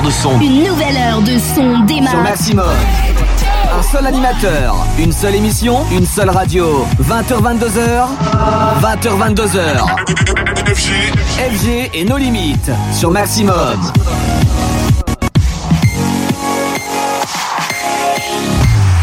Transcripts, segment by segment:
heure de son. Une nouvelle heure de son démarre. Sur Maximum. Un seul animateur, une seule émission, une seule radio. 20h22h, 20h22h. FG et nos limites sur Maximum.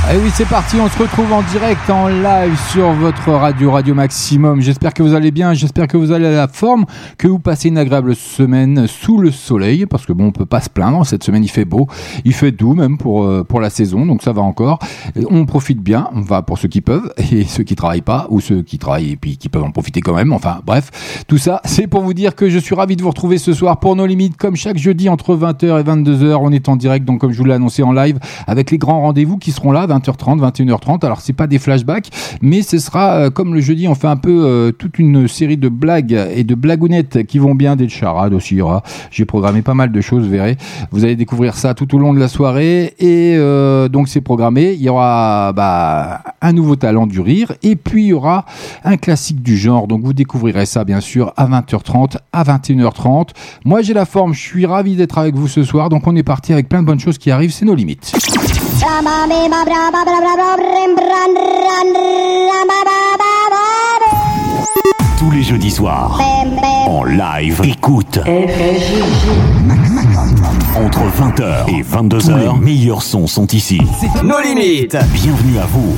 Et oui, c'est parti, on se retrouve en direct, en live sur votre radio, Radio Maximum. J'espère que vous allez bien, j'espère que vous allez à la forme, que vous passez une agréable semaine sous le soleil, parce que bon, on peut pas se plaindre, cette semaine il fait beau, il fait doux même pour, euh, pour la saison, donc ça va encore. on profite bien, on va pour ceux qui peuvent, et ceux qui travaillent pas, ou ceux qui travaillent et puis qui peuvent en profiter quand même, enfin bref, tout ça, c'est pour vous dire que je suis ravi de vous retrouver ce soir pour nos limites, comme chaque jeudi entre 20h et 22h, on est en direct, donc comme je vous l'ai annoncé en live, avec les grands rendez-vous qui seront là, 20h30, 21h30. Alors c'est pas des flashbacks, mais ce sera euh, comme le jeudi, on fait un peu euh, toute une série de blagues et de blagounettes qui vont bien, des charades aussi. J'ai programmé pas mal de choses, vous verrez. Vous allez découvrir ça tout au long de la soirée et euh, donc c'est programmé. Il y aura bah, un nouveau talent du rire et puis il y aura un classique du genre. Donc vous découvrirez ça bien sûr à 20h30, à 21h30. Moi j'ai la forme, je suis ravi d'être avec vous ce soir. Donc on est parti avec plein de bonnes choses qui arrivent, c'est nos limites. Tous les jeudis soirs, en live, écoute. Entre 20h et 22h, les meilleurs sons sont ici. Nos limites. Bienvenue à vous.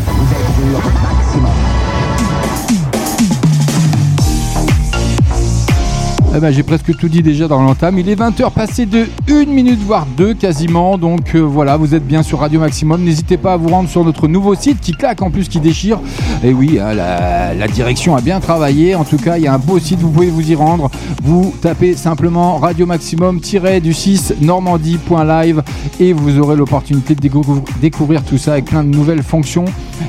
Eh ben, j'ai presque tout dit déjà dans l'entame. Il est 20h passé de 1 minute, voire 2 quasiment. Donc euh, voilà, vous êtes bien sur Radio Maximum. N'hésitez pas à vous rendre sur notre nouveau site qui claque en plus, qui déchire. Et oui, hein, la, direction a bien travaillé. En tout cas, il y a un beau site, vous pouvez vous y rendre. Vous tapez simplement Radio Maximum-du 6 normandie.live et vous aurez l'opportunité de découvrir tout ça avec plein de nouvelles fonctions.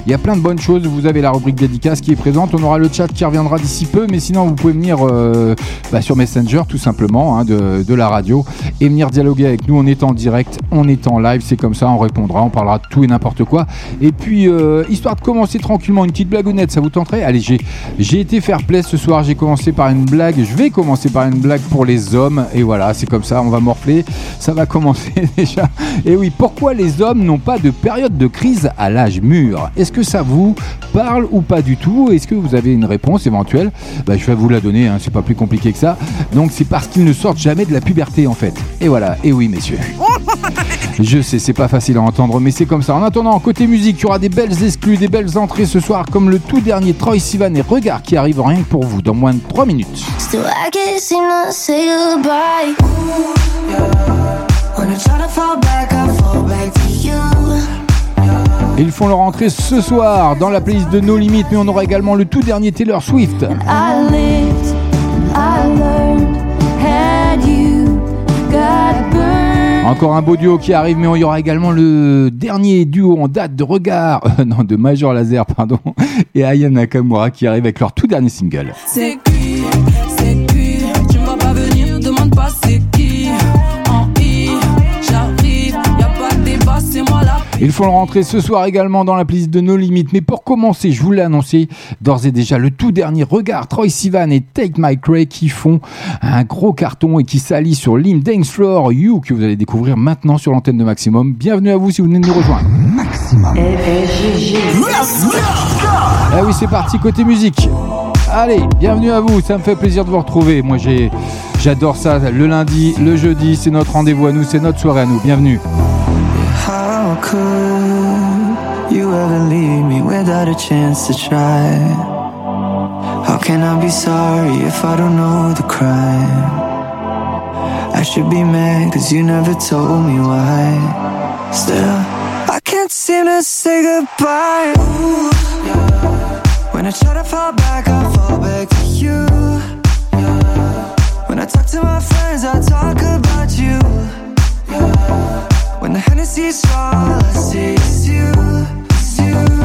Il y a plein de bonnes choses. Vous avez la rubrique dédicace qui est présente. On aura le chat qui reviendra d'ici peu. Mais sinon, vous pouvez venir euh, bah, sur Messenger tout simplement hein, de, la radio et venir dialoguer avec nous. On est en direct, on est en live, c'est comme ça, on répondra, on parlera de tout et n'importe quoi. Et puis, euh, histoire de commencer tranquillement, une petite blagounette, ça vous tenterait? Allez, j'ai été faire play ce soir, j'ai commencé par une blague, je vais commencer par une blague pour les hommes. Et voilà, c'est comme ça, on va morfler, ça va commencer déjà. Et oui, pourquoi les hommes n'ont pas de période de crise à l'âge mûr? Est-ce que ça vous parle ou pas du tout? Est-ce que vous avez une réponse éventuelle? Bah, Je vais vous la donner, hein, c'est pas plus compliqué que ça. Donc c'est parce qu'ils ne sortent jamais de la puberté en fait. Et voilà, et oui messieurs. Je sais, c'est pas facile à entendre, mais c'est comme ça. En attendant, côté musique, il y aura des belles exclus, des belles entrées ce soir, comme le tout dernier Troy Sivan et Regard qui arrive rien que pour vous dans moins de 3 minutes. Ils font leur entrée ce soir dans la playlist de No Limites, mais on aura également le tout dernier Taylor Swift. Encore un beau duo qui arrive, mais il y aura également le dernier duo en date de regard, euh, non, de Major Laser, pardon, et Aya Nakamura qui arrive avec leur tout dernier single. C'est qui, c'est qui, moi là. Il faut le rentrer ce soir également dans la playlist de nos limites. Mais pour commencer, je vous l'ai annoncé d'ores et déjà, le tout dernier regard, Troy Sivan et Take My Cray qui font un gros carton et qui s'allient sur l'hymne Dance Floor You que vous allez découvrir maintenant sur l'antenne de Maximum. Bienvenue à vous si vous venez de nous rejoindre. Maximum. Ah oui, c'est parti côté musique. Allez, bienvenue à vous, ça me fait plaisir de vous retrouver. Moi j'ai j'adore ça, le lundi, le jeudi, c'est notre rendez-vous à nous, c'est notre soirée à nous. Bienvenue. How could you ever leave me without a chance to try? How can I be sorry if I don't know the crime? I should be mad cause you never told me why. Still, I can't seem to say goodbye. Ooh, yeah. When I try to fall back, I fall back to you. Yeah. When I talk to my friends, I talk about you. Yeah. When the Hennessy's strong, I see it's you, it's you,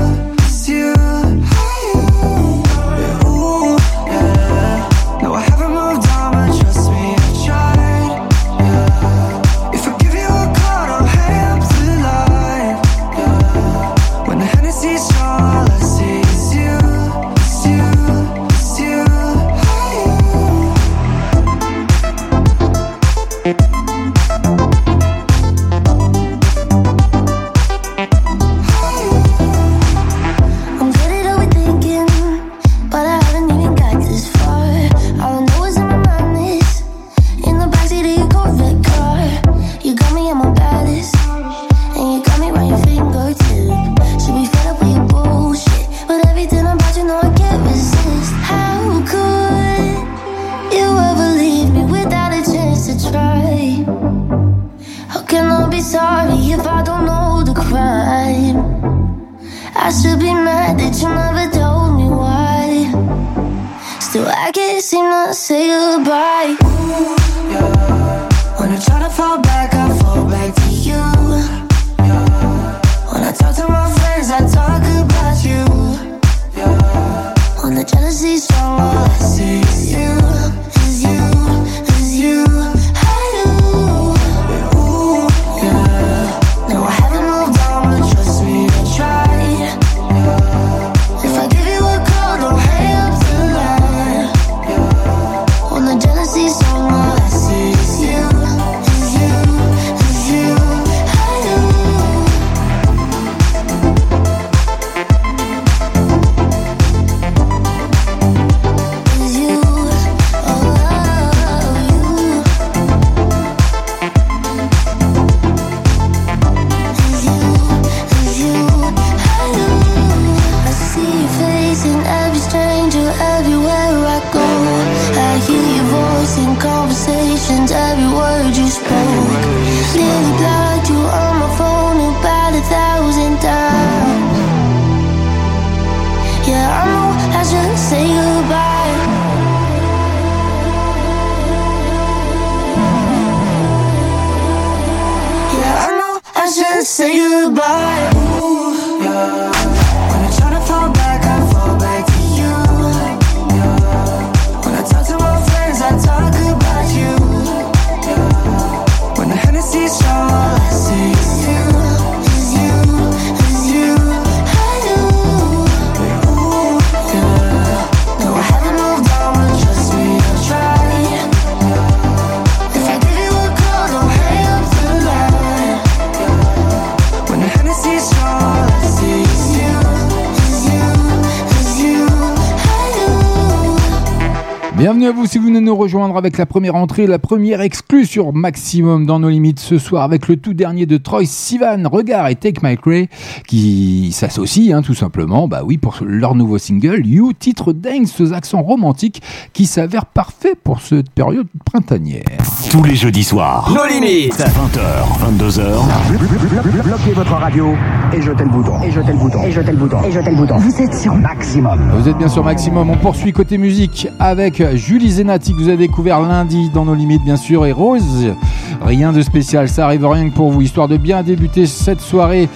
bienvenue à vous si vous venez nous rejoindre avec la première entrée, la première exclue sur Maximum dans nos limites ce soir avec le tout dernier de Troy Sivan, Regard et Take My Cray qui s'associent hein, tout simplement, bah oui, pour leur nouveau single You, titre dingue, ce accent romantique qui s'avère parfait pour cette période printanière. Tous les jeudis soirs, nos limites, 20h, 22h. Bloquez votre radio et jetez le bouton, et jetez le bouton, et jetez le bouton, et jetez le bouton. Vous êtes sur Maximum. Vous êtes bien sur Maximum, on poursuit côté musique avec Julien. Julie Zenati que vous avez découvert lundi dans nos limites bien sûr et Rose. Rien de spécial, ça arrive rien que pour vous, histoire de bien débuter cette soirée.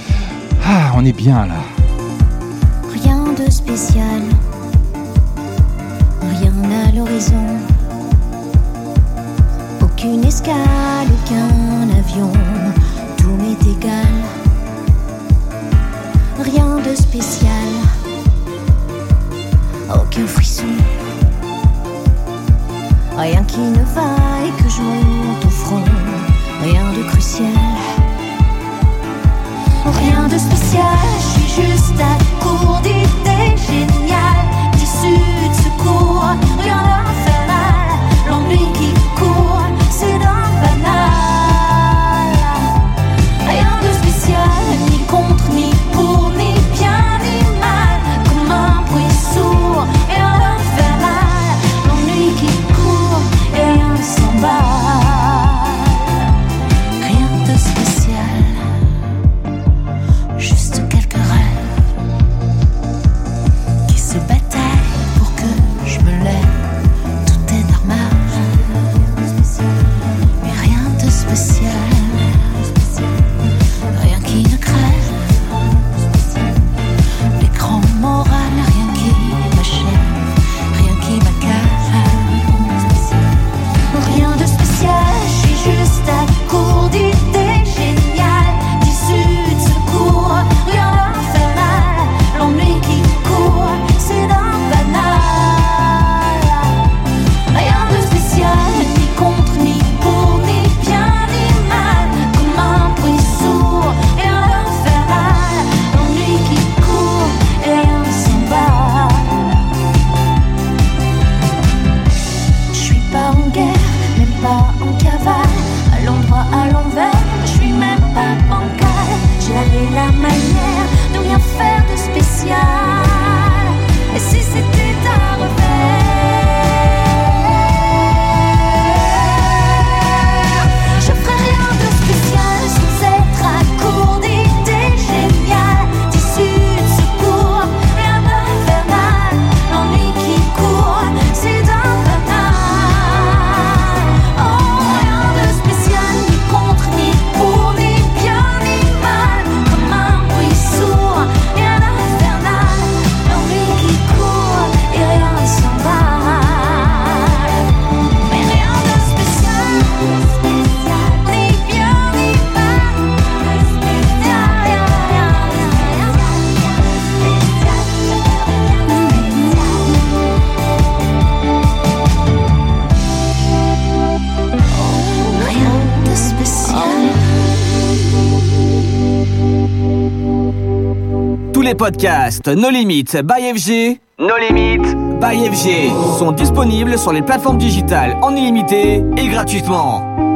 Ah, on est bien là. Rien de spécial, rien à l'horizon. Aucune escale, aucun avion, tout m'est égal. Rien de spécial, aucun frisson. Rien qui ne va et que je monte au front. Rien de crucial. Rien de spécial, je suis juste à court d'idées géniales. Les podcasts No Limites by FG, No Limites by FG sont disponibles sur les plateformes digitales en illimité et gratuitement.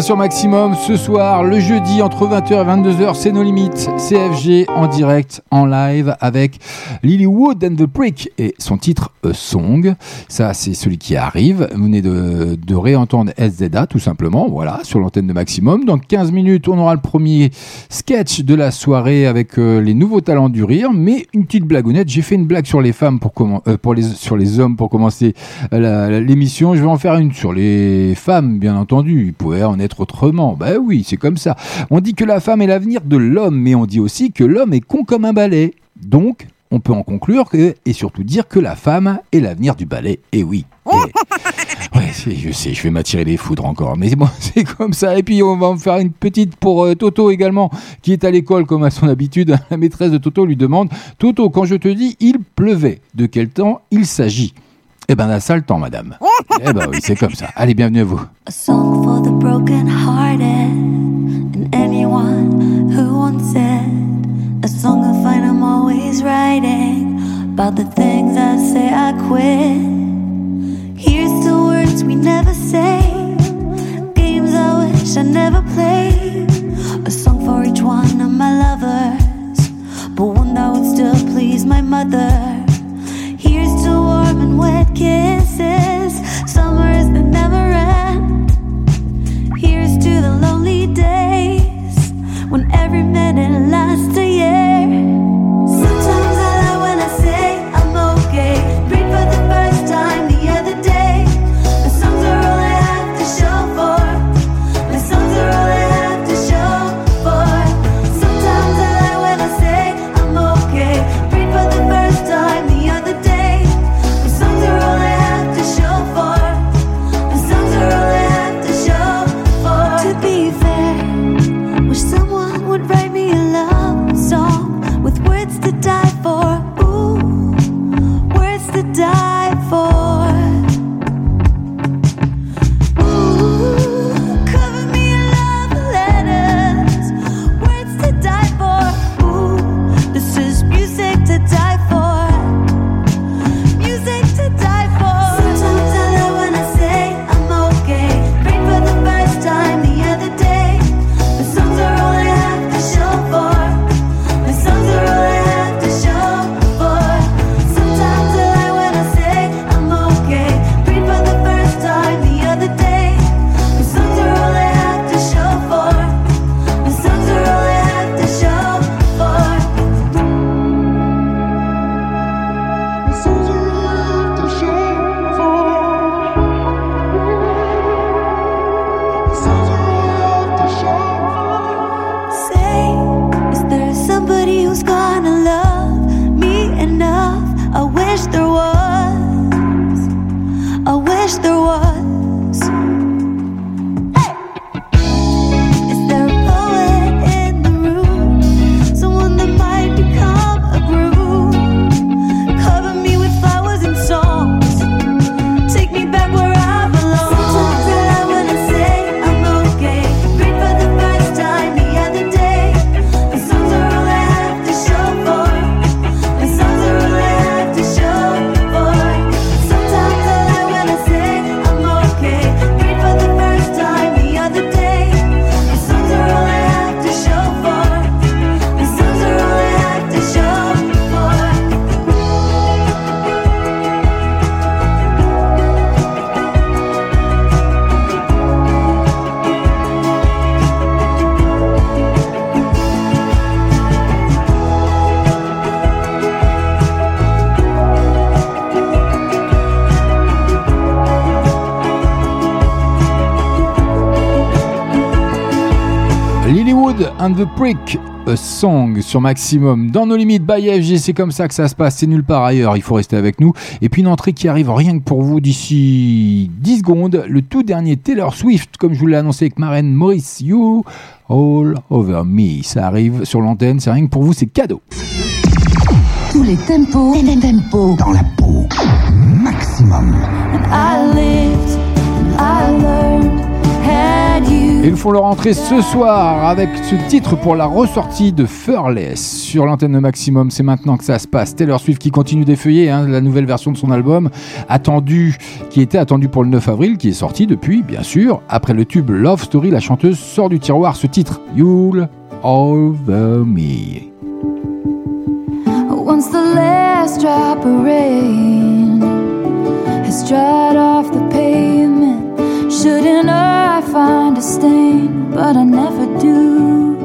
Bien maximum ce soir, le jeudi entre 20h et 22h, c'est nos limites. CFG en direct, en live avec Lily Wood and the Prick et son titre Song. Ça, c'est celui qui arrive. Vous venez de, réentendre SZA tout simplement, voilà, sur l'antenne de maximum. Dans 15 minutes, on aura le premier sketch de la soirée avec euh, les nouveaux talents du rire. Mais une petite blagounette, j'ai fait une blague sur les femmes pour comment, euh, pour les, sur les hommes pour commencer euh, l'émission. Je vais en faire une sur les femmes, bien entendu. Il pouvait en être autrement. Ben oui, c'est comme ça. On dit que la femme est l'avenir de l'homme, mais on dit aussi que l'homme est con comme un balai. Donc, on peut en conclure que, et surtout dire que la femme est l'avenir du balai. Et oui. Et- ouais, je sais, je vais m'attirer les foudres encore, mais bon, c'est comme ça. Et puis on va en faire une petite pour euh, Toto également, qui est à l'école comme à son habitude. La maîtresse de Toto lui demande Toto, quand je te dis il pleuvait, de quel temps il s'agit? Eh ben d'un sale temps, madame. eh ben oui, c'est comme ça. Allez, bienvenue à vous. A song for the broken hearted and anyone who once said a song I find I'm always writing about the things I say I quit. Here's to words we never say, games I wish I never played. A song for each one of my lovers, but one that would still please my mother. Here's to warm and wet kisses, summers that never end. Here's to the lonely days when every minute lasts a year. And the Prick, a song sur Maximum. Dans nos limites, by FG, c'est comme ça que ça se passe, c'est nulle part ailleurs, il faut rester avec nous. Et puis une entrée qui arrive rien que pour vous d'ici 10 secondes, le tout dernier Taylor Swift, comme je vous l'ai annoncé avec Marraine Maurice, You All Over Me. Ça arrive sur l'antenne, c'est rien que pour vous, c'est cadeau. Tous les tempos, les tempos dans la peau. Maximum. Ils font leur entrée ce soir avec ce titre pour la ressortie de Furless sur l'antenne Maximum. C'est maintenant que ça se passe. Taylor Swift qui continue d'effeuiller hein, la nouvelle version de son album, attendu, qui était attendu pour le 9 avril, qui est sorti depuis, bien sûr. Après le tube Love Story, la chanteuse sort du tiroir ce titre, You'll Over Me. Once the last drop of rain has dried off the pavement. Shouldn't I find a stain, but I never do.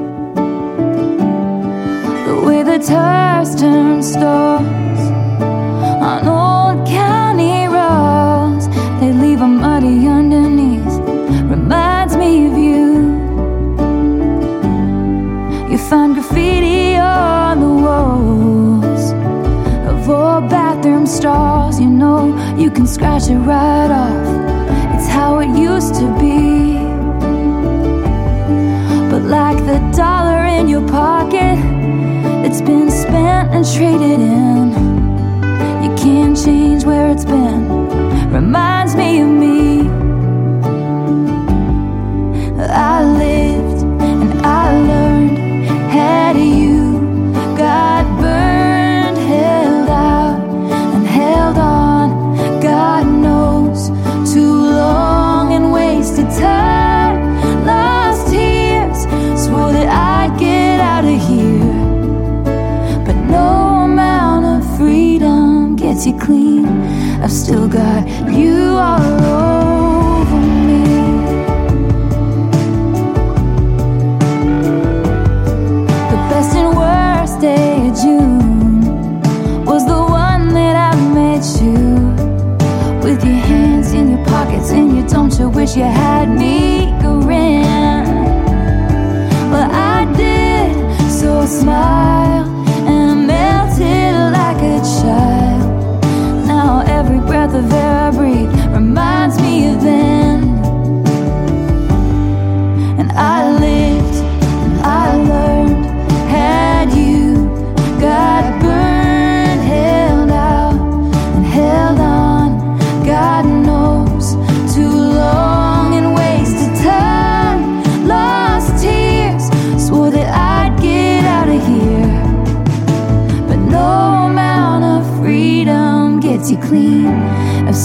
The way the tires turn stars on old county roads, they leave a muddy underneath. Reminds me of you. You find graffiti on the walls of old bathroom stalls. You know you can scratch it right off how it used to be. But like the dollar in your pocket, it's been spent and traded in. You can't change where it's been. Reminds me of me. I lived and I learned you clean. I've still got you all over me. The best and worst day of June was the one that I met you. With your hands in your pockets and you don't you wish you had me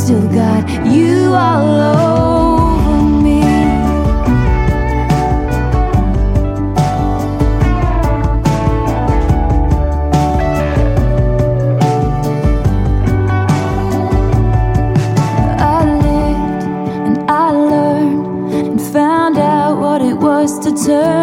still got you all over me. I lived and I learned and found out what it was to turn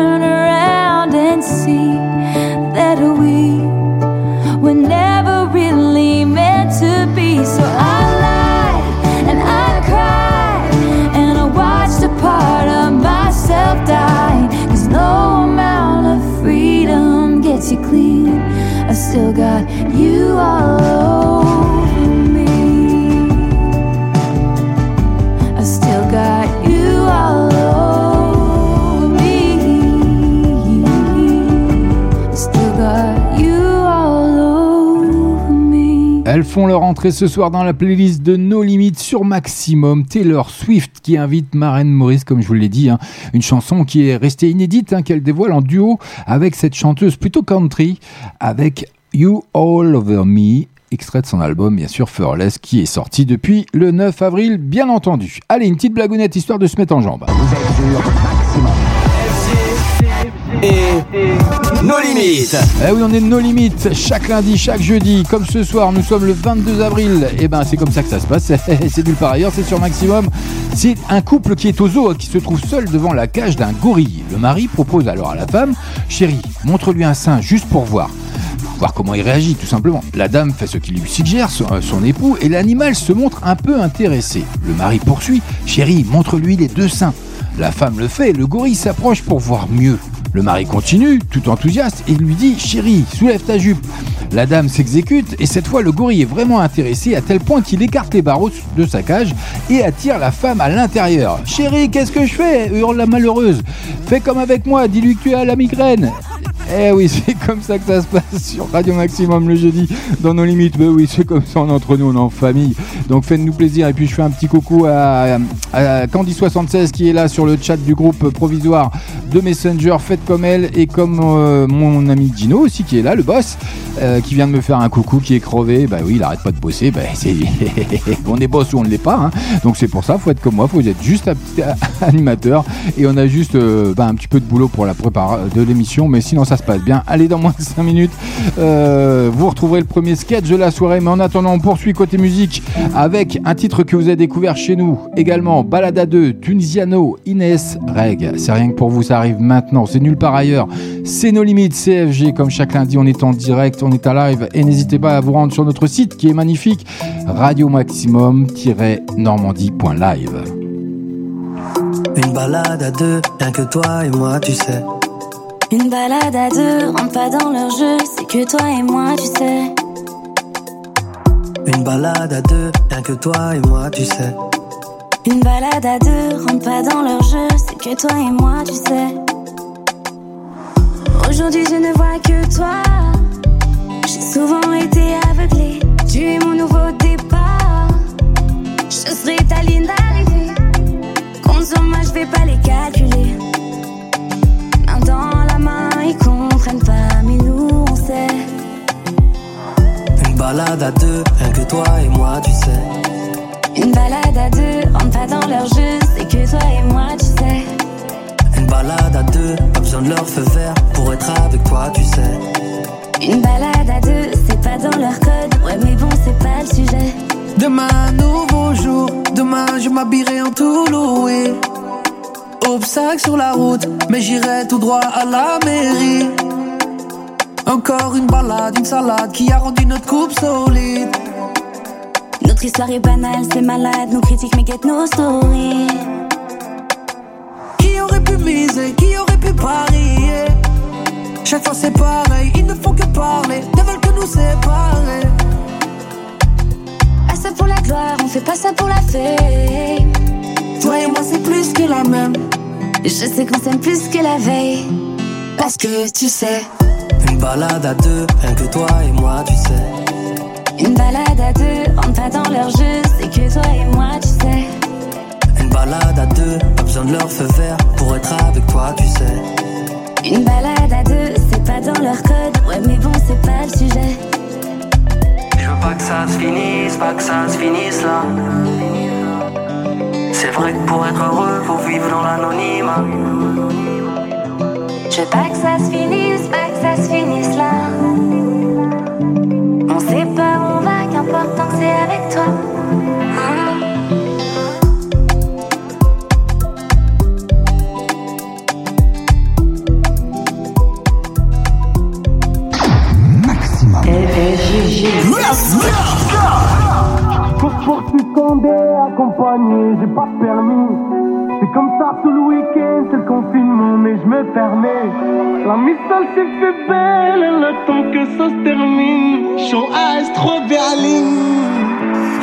Elles font leur entrée ce soir dans la playlist de No Limites sur Maximum. Taylor Swift qui invite Maren Maurice, comme je vous l'ai dit, hein. une chanson qui est restée inédite, hein, qu'elle dévoile en duo avec cette chanteuse plutôt country, avec You All Over Me, extrait de son album, bien sûr, Furless, qui est sorti depuis le 9 avril, bien entendu. Allez, une petite blagounette histoire de se mettre en jambe. Et nos limites. Eh oui, on est nos limites chaque lundi, chaque jeudi. Comme ce soir, nous sommes le 22 avril. Et eh ben, c'est comme ça que ça se passe. c'est nulle part ailleurs, c'est sur Maximum. C'est un couple qui est au zoo, qui se trouve seul devant la cage d'un gorille. Le mari propose alors à la femme Chérie, montre-lui un sein juste pour voir voir comment il réagit tout simplement. La dame fait ce qu'il lui suggère, son, euh, son, époux, et l'animal se montre un peu intéressé. Le mari poursuit, chérie, montre-lui les deux seins. La femme le fait, le gorille s'approche pour voir mieux. Le mari continue, tout enthousiaste, et lui dit Chérie, soulève ta jupe. La dame s'exécute, et cette fois le gorille est vraiment intéressé à tel point qu'il écarte les barreaux de sa cage et attire la femme à l'intérieur. Chérie, qu'est-ce que je fais? Hurle la malheureuse. Fais comme avec moi, dis-lui que tu as la migraine. Eh oui, c'est comme ça que ça se passe sur Radio Maximum le jeudi, dans nos limites. Ben oui, c'est comme ça, on est entre nous, on est en famille. Donc faites-nous plaisir. Et puis je fais un petit coucou à, à Candy76 qui est là sur le chat du groupe provisoire de Messenger. Faites comme elle et comme euh, mon ami Dino aussi qui est là, le boss, euh, qui vient de me faire un coucou, qui est crevé. Bah oui, il arrête pas de bosser. Bah, on est boss ou on ne l'est pas. hein. Donc c'est pour ça, faut être comme moi, faut être juste un petit animateur. Et on a juste euh, bah, un petit peu de boulot pour la préparation de l'émission. Mais sinon, ça se passe bien. Allez, dans moins de 5 minutes, vous retrouverez le premier sketch de la soirée. Mais en attendant, on poursuit côté musique avec un titre que vous avez découvert chez nous. Également, Balada 2, Tunisiano, Inès, Reg. C'est rien que pour vous, ça arrive maintenant. C'est nulle part ailleurs. C'est nos limites, CFG. Comme chaque lundi, on est en direct, on est à live. Et n'hésitez pas à vous rendre sur notre site qui est magnifique radio maximum-normandie.live. Une balade à deux, rien que toi et moi, tu sais. Une balade à deux, rentre pas dans leur jeu, c'est que toi et moi, tu sais. Une balade à deux, rien que toi et moi, tu sais. Une balade à deux, rentre pas dans leur jeu, c'est que toi et moi, tu sais. Aujourd'hui, je ne vois que toi. J'ai souvent été aveuglée. Tu es mon nouveau départ. Je serai ta ligne d'arrivée. Compte sur moi, je vais pas les calculer. Main dans la main, ils comprennent pas, mais nous on sait. Une balade à deux, rien que toi et moi, tu sais. Une balade à deux, rentre pas dans leur jeu, balade à deux, pas besoin de leur feu vert pour être avec toi, tu sais. Une balade à deux, c'est pas dans leur code, ouais, mais bon, c'est pas le sujet. Demain, nouveau jour, demain je m'habillerai en tout loué. Obstacle sur la route, mais j'irai tout droit à la mairie. Encore une balade, une salade qui a rendu notre couple solide. Notre histoire est banale, c'est malade, nos critiques mais guettent nos stories. Qui aurait pu miser, qui aurait pu parier Chaque fois c'est pareil, ils ne font que parler, ne veulent que nous séparer. Ah, ça pour la gloire, on fait pas ça pour la fame. Toi et moi c'est plus que la même, Je sais qu'on s'aime plus que la veille. parce que tu sais. Une balade à deux, rien que toi et moi, tu sais. Une balade à deux, rentre pas dans leur jeu, c'est que toi et moi, tu sais. Une balade à deux, pas besoin de leur feu vert pour être avec toi, tu sais. Une balade à deux, c'est pas dans leur code, ouais, mais bon, c'est pas le sujet. Je veux pas que ça se finisse, pas que ça se finisse là. C'est vrai que pour être heureux, faut vivre dans l'anonymat. Je veux pas que ça se finisse, pas que ça se finisse là. On sait pas où on va, qu'importe tant que c'est avec toi. Poursuite condé, accompagné, j'ai pas permis. C'est comme ça tout le week-end, c'est le confinement, mais je me permets. La missile s'est fait belle, le temps que ça se termine. Chant AS trop Berlin.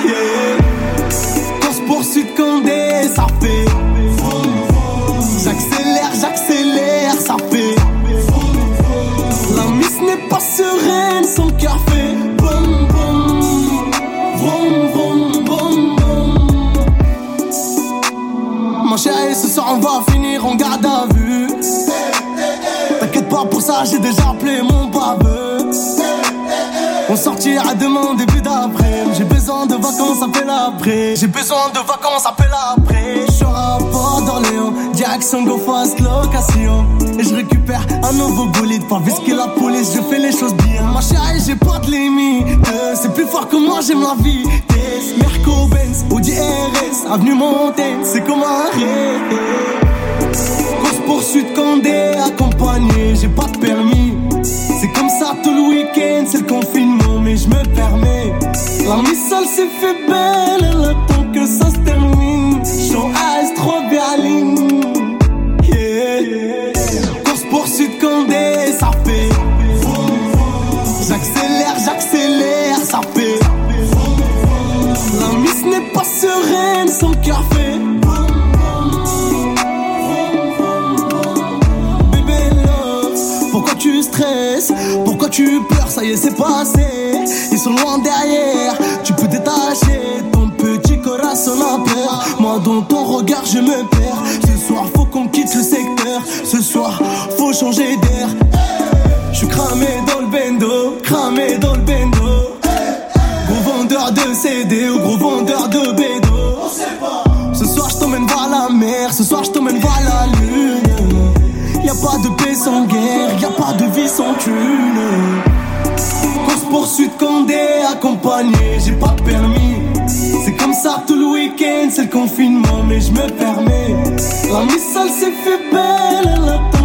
Yeah. Course poursuite condé, ça fait. J'accélère, j'accélère, ça fait. La miss n'est pas sereine, son cœur Chéri, ce soir on va finir en garde à vue. T'inquiète pas pour ça, j'ai déjà appelé mon baveux. On sortira demain début d'après. J'ai besoin de vacances, appelle après. J'ai besoin de vacances, appelle après. Je serai à Port d'Orléans, Jackson go fast location. Et je récupère un nouveau bolide, pas que la police, je fais les choses bien. Ma chérie, j'ai pas de limite. Euh, C'est plus fort que moi, j'aime la vie. Merco Benz, Audi RS, avenue Montaigne, c'est comme un rêve. Course poursuite Condé, accompagné, j'ai pas de permis. C'est comme ça tout le week-end, c'est le confinement, mais je me permets. La seule s'est fait belle, elle attend que ça se termine. J'en AS, 3 Berlin. Yeah, yeah. Course poursuite Condé, ça fait. J'accélère, j'accélère, ça fait. La miss n'est pas sereine sans café. Y est, c'est passé. Ils sont loin derrière, tu peux détacher ton petit corazon à peur. Moi, dans ton regard, je me perds. Ce soir, faut qu'on quitte le secteur. Ce soir, faut changer d'air. Je suis cramé dans le bendo, cramé dans le bendo. Gros vendeur de CD ou gros vendeur de de paix sans guerre, y a pas de vie sans thune. Course poursuite Condé, accompagné, j'ai pas de permis. C'est comme ça tout le week-end, c'est le confinement, mais je me permets. La missile s'est fait belle, elle attend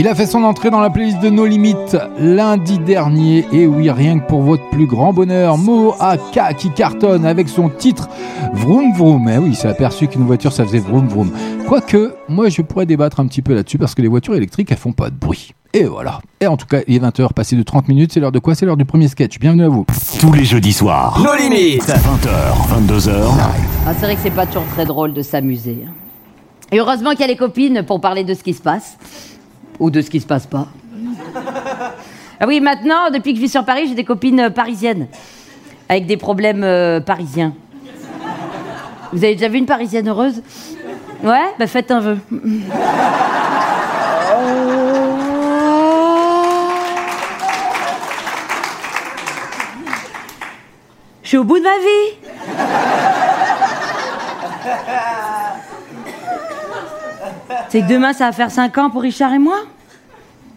Il a fait son entrée dans la playlist de No Limites lundi dernier. Et oui, rien que pour votre plus grand bonheur, Moaka qui cartonne avec son titre Vroom Vroom. Eh oui, il s'est aperçu qu'une voiture ça faisait Vroom Vroom. Quoique, moi je pourrais débattre un petit peu là-dessus parce que les voitures électriques elles font pas de bruit. Et voilà. Et en tout cas, il est 20h, passé de 30 minutes. C'est l'heure de quoi? C'est l'heure du premier sketch. Bienvenue à vous. Tous les jeudis soirs. Nos limites. 20h, 22h. Ah, c'est vrai que c'est pas toujours très drôle de s'amuser. hein. Et heureusement qu'il y a les copines pour parler de ce qui se passe. Ou de ce qui se passe pas. Ah oui, maintenant, depuis que je vis sur Paris, j'ai des copines euh, parisiennes. Avec des problèmes euh, parisiens. Vous avez déjà vu une parisienne heureuse? Ouais Bah faites un vœu. Je suis au bout de ma vie. C'est que demain, ça va faire 5 ans pour Richard et moi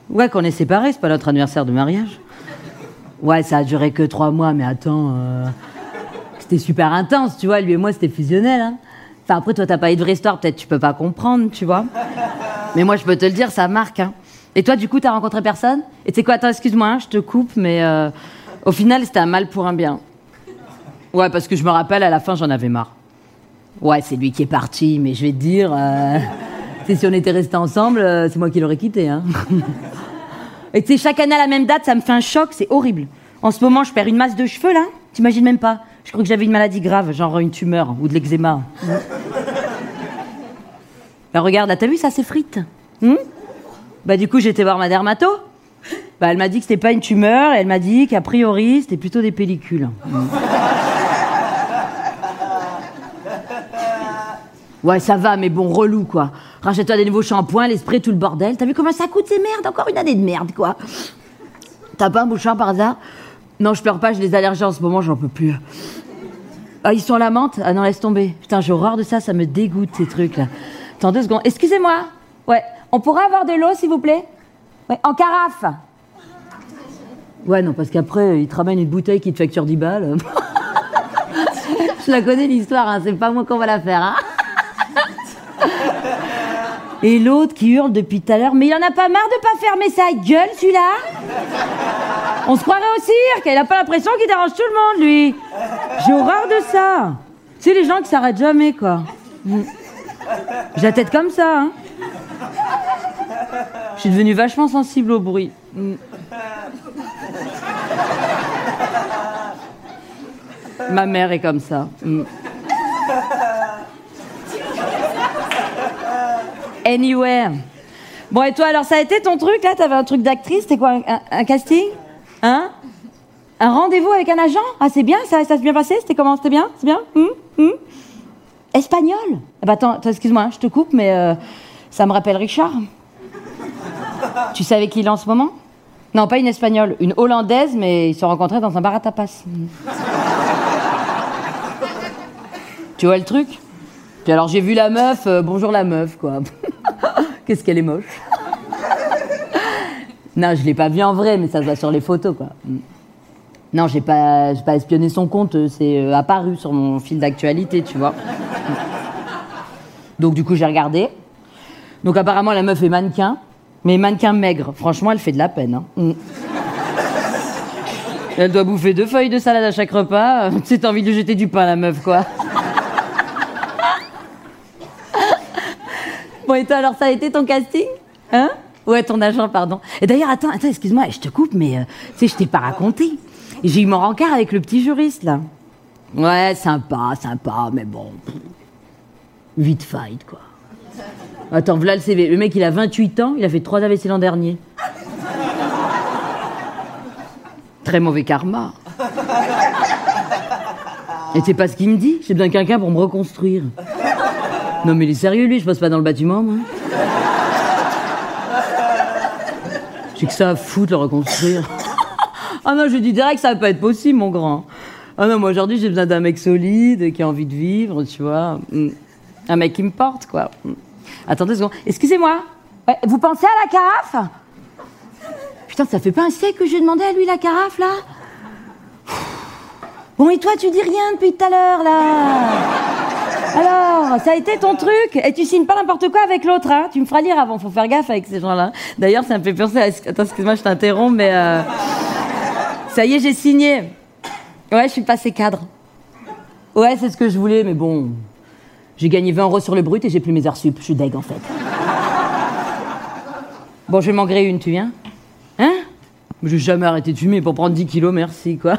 Ouais, qu'on est séparés, c'est pas notre anniversaire de mariage. Ouais, ça a duré que 3 mois, mais attends. euh, C'était super intense, tu vois. Lui et moi, c'était fusionnel. hein. Enfin, après, toi, t'as pas eu de vraie histoire, peut-être tu peux pas comprendre, tu vois. Mais moi, je peux te le dire, ça marque. hein. Et toi, du coup, t'as rencontré personne? Et tu sais quoi, attends, excuse-moi, hein, je te coupe, mais euh, au final, c'était un mal pour un bien. Ouais, parce que je me rappelle, à la fin, j'en avais marre. Ouais, c'est lui qui est parti, mais je vais te dire, euh, sais, si on était restés ensemble, euh, c'est moi qui l'aurais quitté. Hein. Et tu sais, chaque année à la même date, ça me fait un choc, c'est horrible. En ce moment, je perds une masse de cheveux, là. T'imagines même pas. Je crois que j'avais une maladie grave, genre une tumeur ou de l'eczéma. Bah regarde, là, t'as vu, ça s'effrite. Hmm? Bah du coup, été voir ma dermato. Bah elle m'a dit que c'était pas une tumeur, et elle m'a dit qu'a priori, c'était plutôt des pellicules. Hmm. Ouais, ça va, mais bon, relou, quoi. Rachète-toi des nouveaux shampoings, les sprays, tout le bordel. T'as vu comment ça coûte ces merdes? Encore une année de merde, quoi. T'as pas un mouchoir par hasard? Non, je pleure pas, j'ai des allergies en ce moment, j'en peux plus. Ah, ils sont à la menthe? Ah non, laisse tomber. Putain, j'ai horreur de ça, ça me dégoûte, ces trucs-là. Attends deux secondes. Excusez-moi. Ouais, on pourrait avoir de l'eau, s'il vous plaît? Ouais, en carafe. Ouais, non, parce qu'après, ils te ramènent une bouteille qui te facture 10 balles. je la connais, l'histoire, hein, c'est pas moi qu'on va la faire, hein Et l'autre qui hurle depuis tout à l'heure, mais il en a pas marre de pas fermer sa gueule, celui-là On se croirait au cirque, il a pas l'impression qu'il dérange tout le monde, lui J'ai horreur de ça C'est les gens qui s'arrêtent jamais, quoi. Mm. J'ai la tête comme ça, hein Je suis devenue vachement sensible au bruit. Mm. Ma mère est comme ça. Mm. Anywhere. Bon, et toi, alors, ça a été ton truc, là? T'avais un truc d'actrice? C'était quoi? Un, casting? Hein? Un rendez-vous avec un agent? Ah, c'est bien, ça, ça s'est bien passé? C'était comment? C'était bien? C'est bien? Hum? Hum? Espagnol? Ah bah attends, excuse-moi, hein, je te coupe, mais euh, ça me rappelle Richard. tu avec qui il est en ce moment? Non, pas une espagnole, une hollandaise, mais ils se rencontrés dans un bar à tapas. Tu vois le truc? Puis alors j'ai vu la meuf, euh, bonjour la meuf, quoi. Qu'est-ce qu'elle est moche. non, je l'ai pas vue en vrai, mais ça se voit sur les photos, quoi. Mm. Non, j'ai pas, pas espionné son compte, euh, c'est euh, apparu sur mon fil d'actualité, tu vois. Mm. Donc du coup, j'ai regardé. Donc apparemment, la meuf est mannequin, mais mannequin maigre. Franchement, elle fait de la peine. hein. Mm. Elle doit bouffer deux feuilles de salade à chaque repas. Euh, C'est envie de jeter du pain, la meuf, quoi. Et toi, alors, ça a été ton casting Hein? Ouais, ton agent, pardon. Et d'ailleurs, attends, attends, excuse-moi, je te coupe, mais euh, tu sais, je t'ai pas raconté. J'ai eu mon rencard avec le petit juriste, là. Ouais, sympa, sympa, mais bon. Vite fight, quoi. Attends, voilà le CV. Le mec, il a 28 ans, il a fait 3 AVC l'an dernier. Très mauvais karma. Et c'est pas ce qu'il me dit. J'ai besoin de quelqu'un pour me reconstruire. Non, mais il est sérieux, lui. Je passe pas dans le bâtiment, moi. J'ai que ça à foutre, le reconstruire. Ah non, je dis direct que ça va pas être possible, mon grand. Ah non, moi aujourd'hui, j'ai besoin d'un mec solide, qui a envie de vivre, tu vois. Mm. Un mec qui me porte, quoi. Mm. Attendez une seconde. Excusez-moi. Ouais, vous pensez à la carafe? Putain, ça fait pas un siècle que j'ai demandé à lui la carafe, là Bon, et toi, tu dis rien depuis tout à l'heure, là? Alors, ça a été ton truc Et tu signes pas n'importe quoi avec l'autre, hein Tu me feras lire avant, faut faire gaffe avec ces gens-là. D'ailleurs, ça me fait penser à... Attends, excuse-moi, je t'interromps, mais... euh, Ça y est, j'ai signé. Ouais, je suis passé cadre. Ouais, c'est ce que je voulais, mais bon... J'ai gagné 20 euros sur le brut et j'ai plus mes heures sup. Je suis deg, en fait. Bon, je vais m'en une, tu viens Hein? J'ai jamais arrêté de fumer pour prendre 10 kilos, merci, quoi.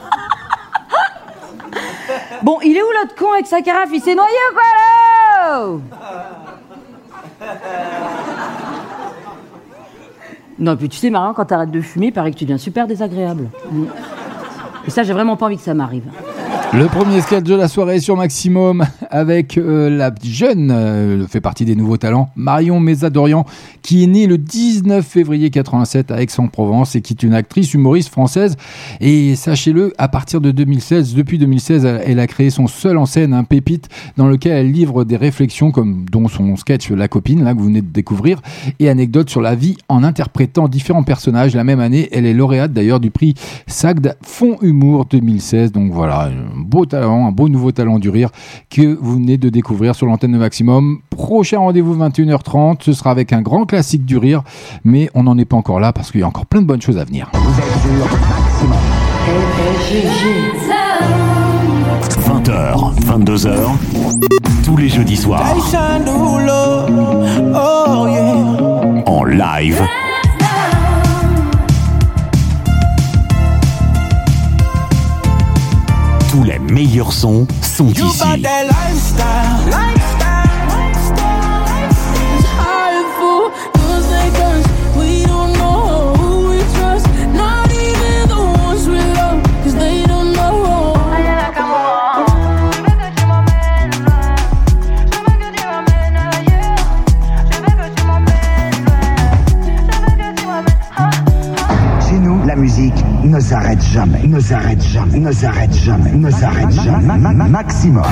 Bon, il est où l'autre con avec sa carafe? Il s'est noyé ou quoi Non, puis tu sais, Marion, quand t'arrêtes de fumer, il paraît que tu deviens super désagréable. Mm. Et ça, j'ai vraiment pas envie que ça m'arrive. Le premier sketch de la soirée sur Maximum avec euh, la jeune, euh, fait partie des nouveaux talents, Marion Mézadorian, qui est née le 19 février 87 à Aix-en-Provence et qui est une actrice humoriste française. Et sachez-le, à partir de 2016, depuis 2016, elle, elle a créé son seul en scène, un pépite, dans lequel elle livre des réflexions comme dont son sketch La copine, là que vous venez de découvrir, et anecdotes sur la vie en interprétant différents personnages. La même année, elle est lauréate d'ailleurs du prix SAGD Fond Humour 2016. Donc voilà, beau talent, un beau nouveau talent du rire que vous venez de découvrir sur l'antenne de Maximum. Prochain rendez-vous 21h30, ce sera avec un grand classique du rire, mais on n'en est pas encore là parce qu'il y a encore plein de bonnes choses à venir. 20h, 22h, tous les jeudis soirs, Oh en live. Tous les meilleurs sons sont You ici. La musique ne s'arrête jamais, ne s'arrête jamais, ne s'arrête jamais, ne s'arrête jamais. Ma- ma- ma- Maximum.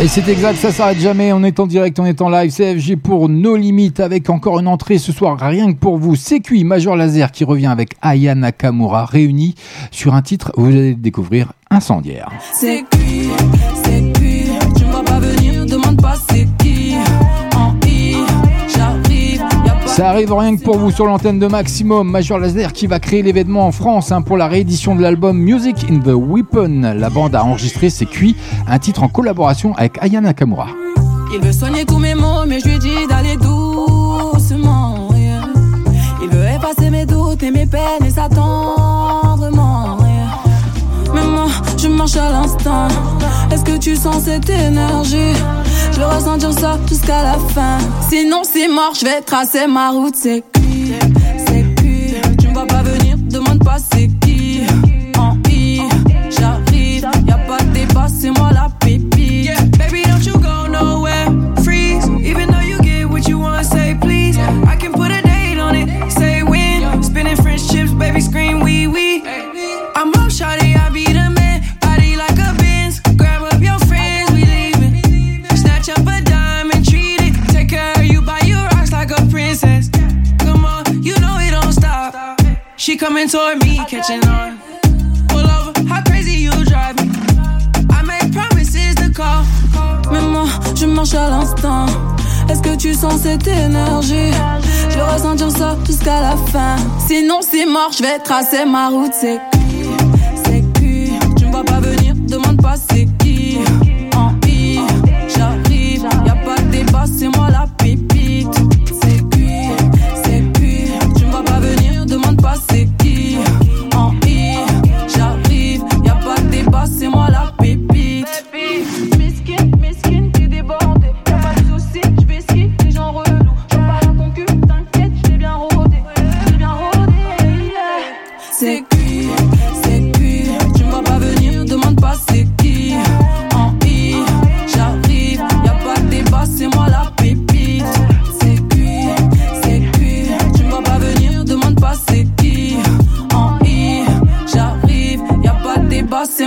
Et c'est exact, ça s'arrête jamais. On est en direct, on est en live. CFG pour nos limites avec encore une entrée ce soir, rien que pour vous. CQI Major Laser qui revient avec Aya Nakamura réunis sur un titre, vous allez le découvrir, incendiaire. C'est cuit, c'est Ça arrive rien que pour vous sur l'antenne de Maximum. Major Laser qui va créer l'événement en France hein, pour la réédition de l'album Music in the Weapon. La bande a enregistré C'est cuit, un titre en collaboration avec Aya Nakamura. Il veut soigner tous mes mots, mais je lui d'aller doucement. Il veut effacer mes doutes et mes peines et ça à l'instant. Est-ce que tu sens cette énergie? Je veux ressentir ça jusqu'à la fin. Sinon, c'est mort, je vais tracer ma route. C'est cuit, c'est cuit. Tu ne vas pas venir, demande pas c'est qui. She coming toward me, catching on. Pull over, how crazy you drive me. I make promises to call. Mais moi, je marche à l'instant. Est-ce que tu sens cette énergie? Je vais ressentir ça jusqu'à la fin. Sinon, c'est mort, je vais tracer ma route. C'est cuit, c'est cuit. Tu me vois pas venir, demande pas c'est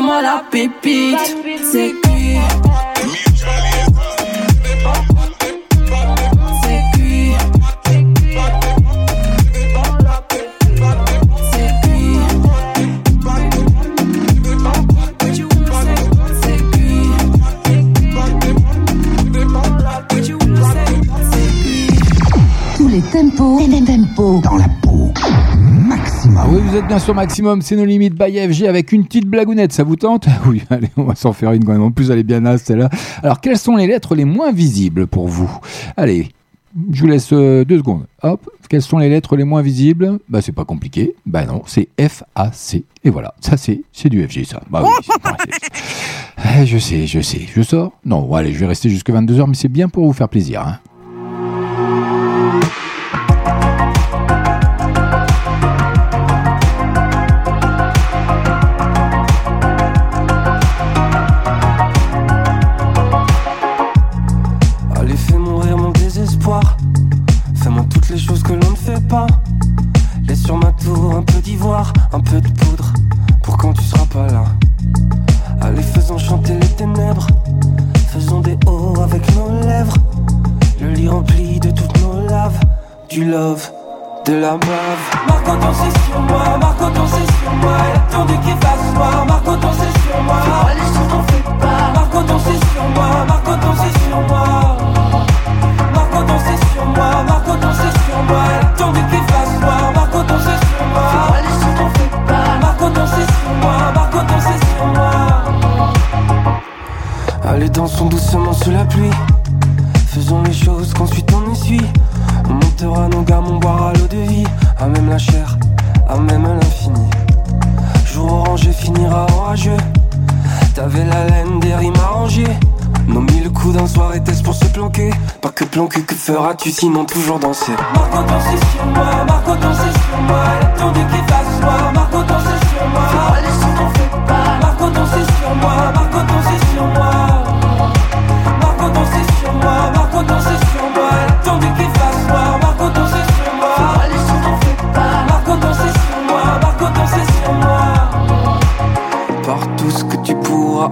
moi la pépite. C'est cuit. Tous les tempos, les tempos dans la. Ah oui, vous êtes bien sur Maximum, c'est nos limites by FG avec une petite blagounette, ça vous tente Oui, allez, on va s'en faire une quand même. En plus, elle est bien naze celle-là. Alors, quelles sont les lettres les moins visibles pour vous? Allez, je vous laisse euh, deux secondes. Hop, quelles sont les lettres les moins visibles? Bah, c'est pas compliqué. Bah non, c'est F, A, C. Et voilà, ça c'est c'est du FG ça. Bah oui, Eh, je sais, je sais. Je sors? Non, bon, allez, je vais rester jusque 22h, mais c'est bien pour vous faire plaisir. Hein. Un peu d'ivoire, un peu de poudre, pour quand tu seras pas là. Allez, faisons chanter les ténèbres. Faisons des hauts avec nos lèvres. Le lit rempli de toutes nos laves. Du love, de la bave. Marco, dansez sur moi. Marco, dansez sur moi. Elle attendu qu'il fasse noir. Allez dansons doucement sous la pluie. Faisons les choses qu'ensuite on essuie. On montera nos gammes, on boira l'eau de vie. À même la chair, à même l'infini. Jour orangé finira orageux. T'avais la laine des rimes arrangées. Nos mille coups d'un soir étaient pour se planquer. Pas que planquer, que feras-tu sinon toujours danser? Marco dansez sur moi, Marco dansez sur moi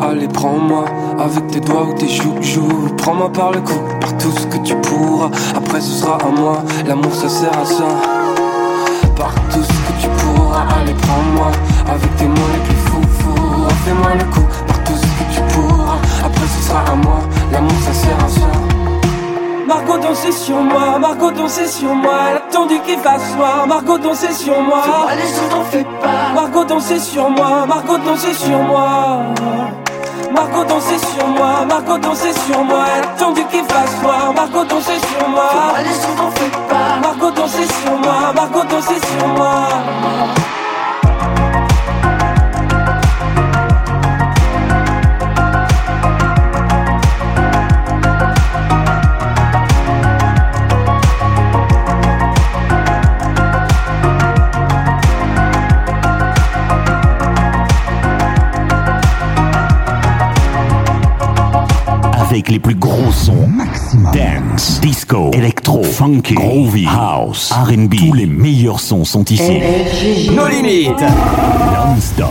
allez prends-moi Avec tes doigts ou tes joues, Prends-moi par le cou, par tout ce que tu pourras. Après ce sera à moi, l'amour ça sert à ça. Par tout ce que tu pourras, allez prends-moi Avec tes mots les plus fous, fous. Fais-moi le coup, par tout ce que tu pourras. Après ce sera à moi, l'amour ça sert à ça. Marco dansez sur moi, Marco dansez sur moi. Elle a attendu qu'il fasse noir, Marco dansez sur moi. Allez sur t'en fais pas. Marco dansez sur moi, Marco dansez sur moi Marco dansez sur moi, Marco dansez sur moi. Attendu qu'il fasse noir, Marco dansez sur moi. Allez sur t'en fais pas. Marco dansez sur moi, Marco dansez sur moi Avec les plus gros sons. Dance, disco, électro, funky, groovy, house, R&B. Tous les meilleurs sons sont ici. Nos limites. Non-stop.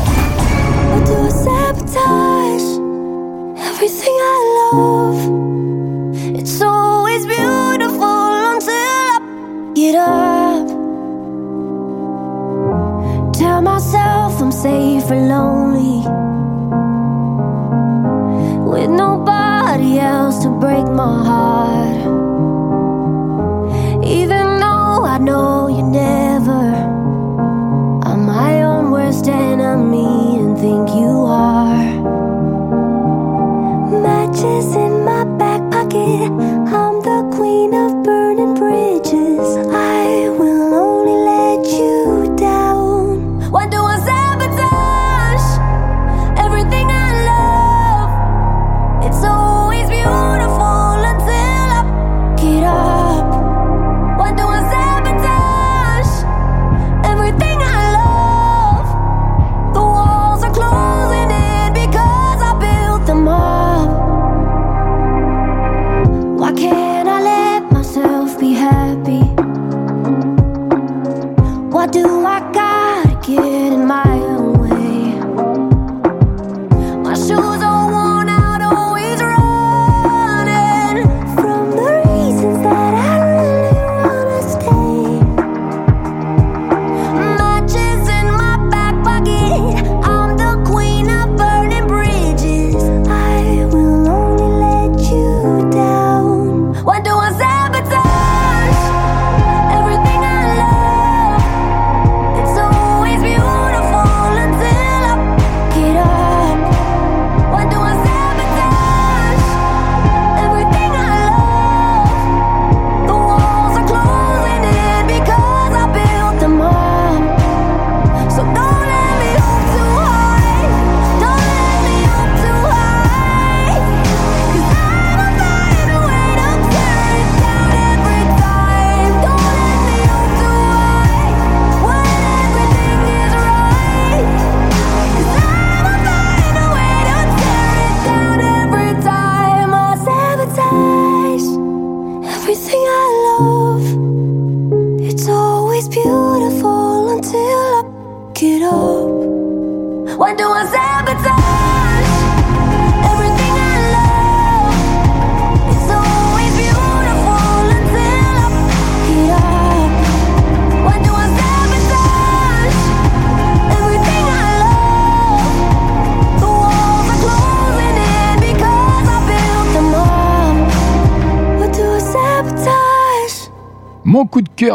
give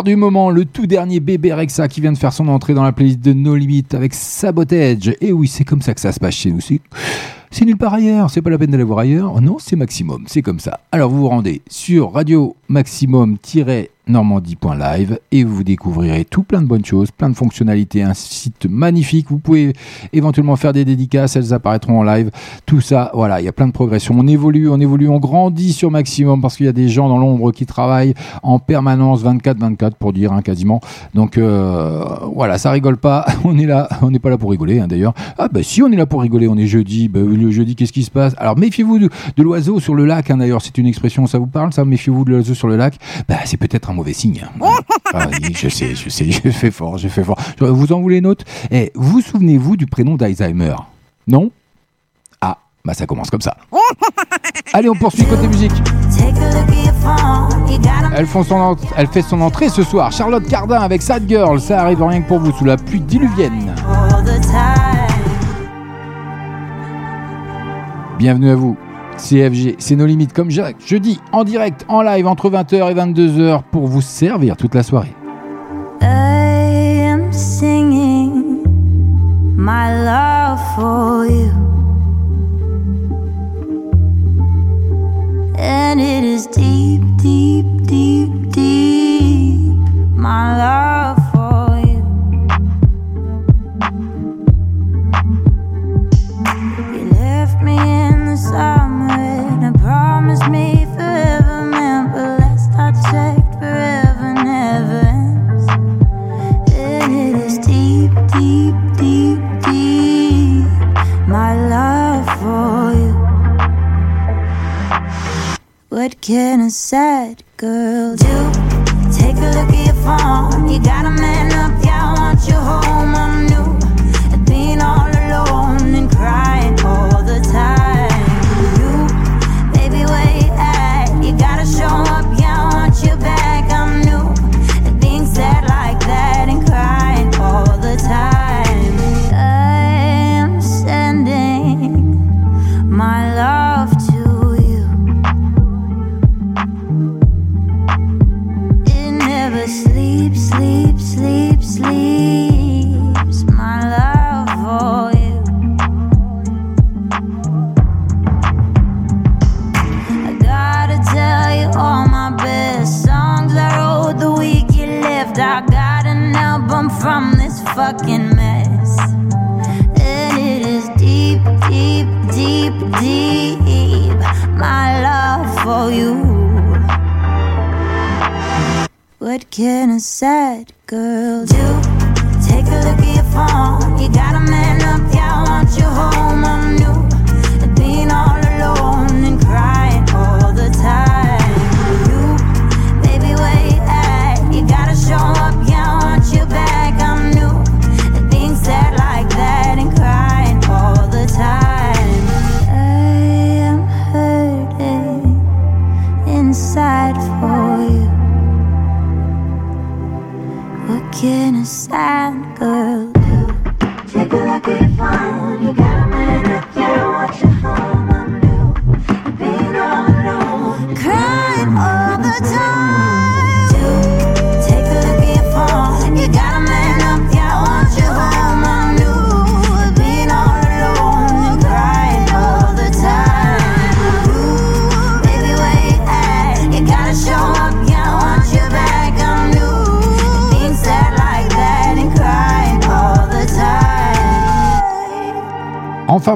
du moment, le tout dernier bébé Rexa qui vient de faire son entrée dans la playlist de No Limit avec Sabotage. Et oui, c'est comme ça que ça se passe chez nous. C'est, c'est nulle part ailleurs, c'est pas la peine d'aller voir ailleurs. Non, c'est Maximum, c'est comme ça. Alors vous vous rendez sur Radio Maximum- normandie.live et vous découvrirez tout plein de bonnes choses, plein de fonctionnalités, un site magnifique. Vous pouvez éventuellement faire des dédicaces, elles apparaîtront en live. Tout ça, voilà, il y a plein de progression. On évolue, on évolue, on grandit sur Maximum parce qu'il y a des gens dans l'ombre qui travaillent en permanence 24-24 pour dire hein, quasiment. Donc euh, voilà, ça rigole pas. On est là, on n'est pas là pour rigoler hein, d'ailleurs. Ah bah si on est là pour rigoler, on est jeudi. Bah, le jeudi, qu'est-ce qui se passe? Alors méfiez-vous de, l'oiseau sur le lac. hein, d'ailleurs, c'est une expression, ça vous parle ça? Méfiez-vous de l'oiseau sur le lac? Bah c'est peut-être un mauvais signe. hein. Ah oui, je sais, je sais, je fais fort, je fais fort. Vous en voulez une autre? Eh, vous souvenez-vous du prénom d'Alzheimer? Non? Ah, bah ça commence comme ça. Allez, on poursuit côté musique. Elle, font son ent- elle fait son entrée ce soir. Charlotte Cardin avec Sad Girl. Ça arrive rien que pour vous sous la pluie diluvienne. all the time. Bienvenue à vous. CFG, c'est nos limites comme je, je dis en direct, en live entre 20h et 22h pour vous servir toute la soirée. I am singing my love for you. And it is deep, deep, deep, deep. My love can a sad girl do? Take a look at your phone. You got a man up, yeah, I want you home.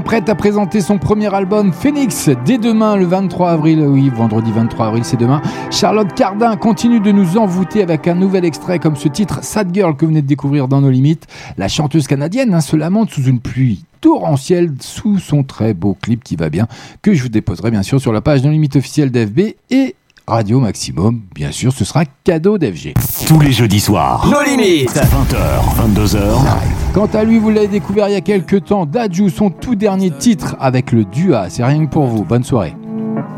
Prête à présenter son premier album Phoenix dès demain le 23 avril. Oui, vendredi 23 avril, c'est demain. Charlotte Cardin continue de nous envoûter avec un nouvel extrait comme ce titre Sad Girl que vous venez de découvrir dans nos limites. La chanteuse canadienne hein, se lamente sous une pluie torrentielle sous son très beau clip qui va bien, que je vous déposerai bien sûr sur la page de limite officielle d'FB et Radio Maximum. Bien sûr, ce sera cadeau d'FG. Tous les jeudis soirs. Nos limites. 20h, 22h. Quant à lui, vous l'avez découvert il y a quelques temps, Daju, son tout dernier titre avec le Dua. C'est rien que pour vous. Bonne soirée.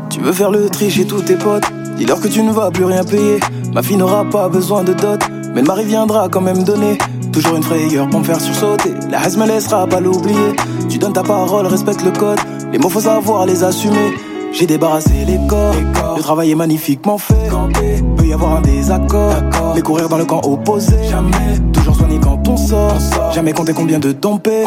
Tu veux faire le tri chez tous tes potes? Dis-leur que tu ne vas plus rien payer Ma fille n'aura pas besoin de dot Mais le mari viendra quand même donner Toujours une frayeur pour me faire sursauter La haine me laissera pas l'oublier Tu donnes ta parole, respecte le code Les mots faut savoir les assumer j'ai débarrassé les corps, le travail est magnifiquement fait. Peut y avoir un désaccord, mais courir dans le camp opposé. Jamais, toujours soigné quand on sort. Jamais compter combien de ton paye.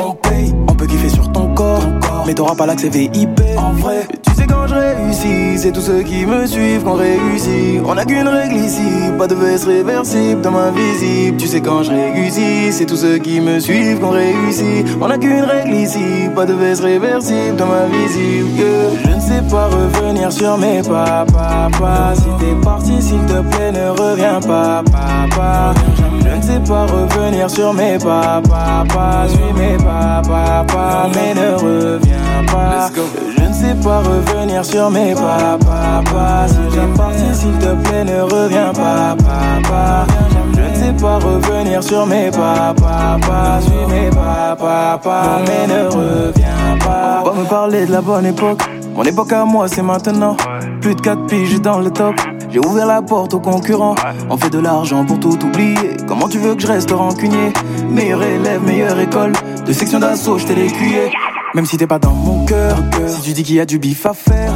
On peut kiffer sur ton corps, mais t'auras pas l'accès VIP. En vrai, tu sais quand je réussis, c'est tous ceux qui me suivent qu'on réussit. On a qu'une règle ici, pas de veste réversible dans ma visible. Tu sais quand je réussis, c'est tous ceux qui me suivent qu'on réussit. On a qu'une règle ici, pas de veste réversible dans ma visible. Sais pas revenir sur mes pas, papa. Si t'es parti, s'il te plaît, ne reviens pas, papa. Je ne sais pas revenir sur mes pas, papa. Suis mes pas, papa, mais ne reviens pas. Je ne sais pas revenir sur mes pas, papa. Si t'es parti, s'il te plaît, ne reviens pas, papa. Je ne sais pas revenir sur mes pas, papa. Suis mes pas, papa, mais ne reviens pas. On va me parler de la bonne époque. Mon époque à moi, c'est maintenant. Plus de 4 piges dans le top. J'ai ouvert la porte aux concurrents. On fait de l'argent pour tout oublier. Comment tu veux que je reste rancunier? Meilleur élève, meilleure école. De section d'assaut, j'étais l'écuyer. Même si t'es pas dans mon cœur, si tu dis qu'il y a du bif à faire,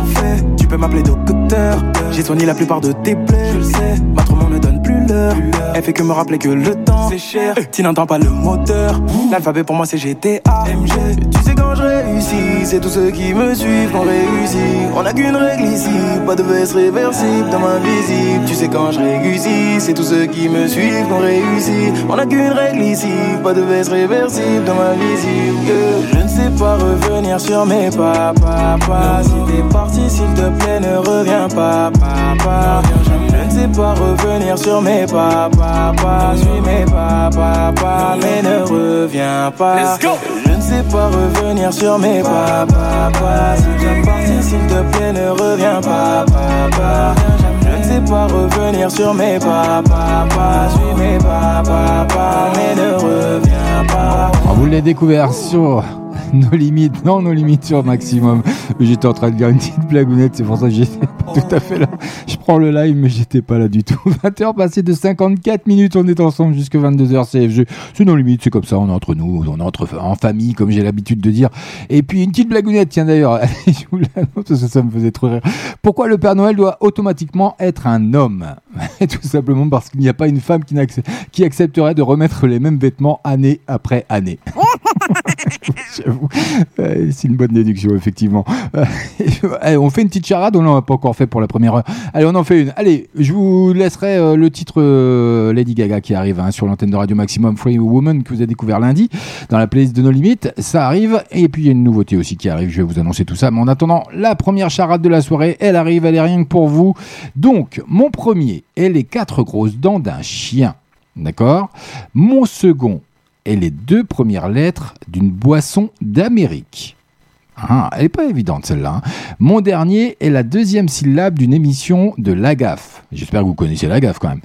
tu peux m'appeler docteur. J'ai soigné la plupart de tes plaies, je le sais. Ma ne donne plus l'heure. Elle fait que me rappeler que le temps c'est cher. Tu n'entends pas le moteur. L'alphabet pour moi c'est GTA. MG. Tu sais quand je réussis, c'est tous ceux qui me suivent qu'on réussit. On a qu'une règle ici, pas de veste réversible dans ma visible. Tu sais quand je réussis, c'est tous ceux qui me suivent qu'on réussit. On a qu'une règle ici, pas de veste réversible dans ma visible. Que je ne sais pas revenir sur mes pas, papa. Si t'es parti, s'il te plaît, ne reviens pas, papa. Je ne sais pas revenir sur mes pas, papa. Suis mes pas, papa, mais ne reviens pas. Je ne sais pas revenir sur mes pas, papa. Si t'es parti, s'il te plaît, ne reviens pas, papa. Je ne sais pas revenir sur mes pas, papa. Suis mes pas, papa, mais ne reviens pas. Ah, Vous l'avez découvert sur nos limites, non nos limites sur maximum. J'étais en train de dire une petite blagounette, c'est pour ça que j'étais pas tout à fait là. Je prends le live, mais j'étais pas là du tout. 20h passé de 54 minutes, on est ensemble jusque 22h CFG. C'est nos limites, c'est comme ça, on est entre nous, on est entre en famille, comme j'ai l'habitude de dire. Et puis une petite blagounette, tiens d'ailleurs, je vous l'annonce que ça me faisait trop rire. Pourquoi le Père Noël doit automatiquement être un homme? Tout simplement parce qu'il n'y a pas une femme qui, accepterait de remettre les mêmes vêtements année après année. J'avoue, Euh, c'est une bonne déduction, effectivement. Euh, on fait une petite charade, on l'a pas encore fait pour la première heure. Allez, on en fait une. Allez, je vous laisserai euh, le titre euh, Lady Gaga qui arrive hein, sur l'antenne de Radio Maximum, Free Woman, que vous avez découvert lundi, dans la playlist de nos limites. Ça arrive. Et puis, il y a une nouveauté aussi qui arrive. Je vais vous annoncer tout ça. Mais en attendant, la première charade de la soirée, elle arrive, elle est rien que pour vous. Donc, mon premier est les quatre grosses dents d'un chien. D'accord? Mon second est les deux premières lettres d'une boisson d'Amérique. Ah, elle n'est pas évidente celle-là. hein. Mon dernier est la deuxième syllabe d'une émission de Lagaffe. J'espère que vous connaissez Lagaffe quand même.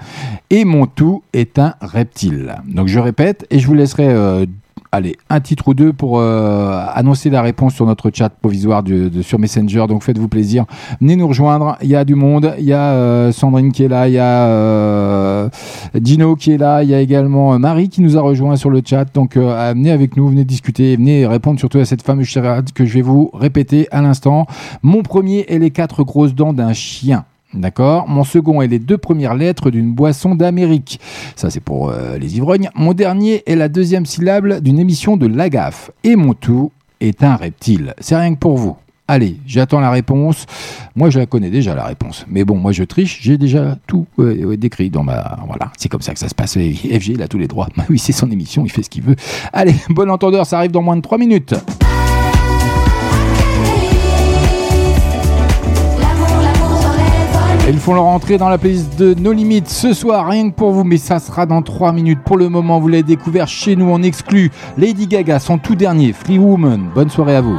Et mon tout est un reptile. Donc je répète et je vous laisserai euh, allez, un titre ou deux pour euh, annoncer la réponse sur notre chat provisoire de, sur Messenger. Donc faites-vous plaisir. Venez nous rejoindre. Il y a du monde. Il y a euh, Sandrine qui est là. Il y a euh, Dino qui est là. Il y a également euh, Marie qui nous a rejoint sur le chat. Donc euh, venez avec nous, venez discuter, venez répondre surtout à cette fameuse charade que je vais vous répéter à l'instant. Mon premier est les quatre grosses dents d'un chien. D'accord Mon second est les deux premières lettres d'une boisson d'Amérique. Ça, c'est pour euh, les ivrognes. Mon dernier est la deuxième syllabe d'une émission de Lagaffe. Et mon tout est un reptile. C'est rien que pour vous. Allez, j'attends la réponse. Moi, je la connais déjà, la réponse. Mais bon, moi, je triche. J'ai déjà tout euh, ouais, décrit dans ma... Voilà, c'est comme ça que ça se passe. FG, il a tous les droits. Bah oui, c'est son émission, il fait ce qu'il veut. Allez, bon entendeur, ça arrive dans moins de 3 minutes. Ils font leur entrée dans la playlist de No Limites ce soir, rien que pour vous, mais ça sera dans 3 minutes. Pour le moment, vous l'avez découvert chez nous en exclu. Lady Gaga, son tout dernier, Free Woman. Bonne soirée à vous.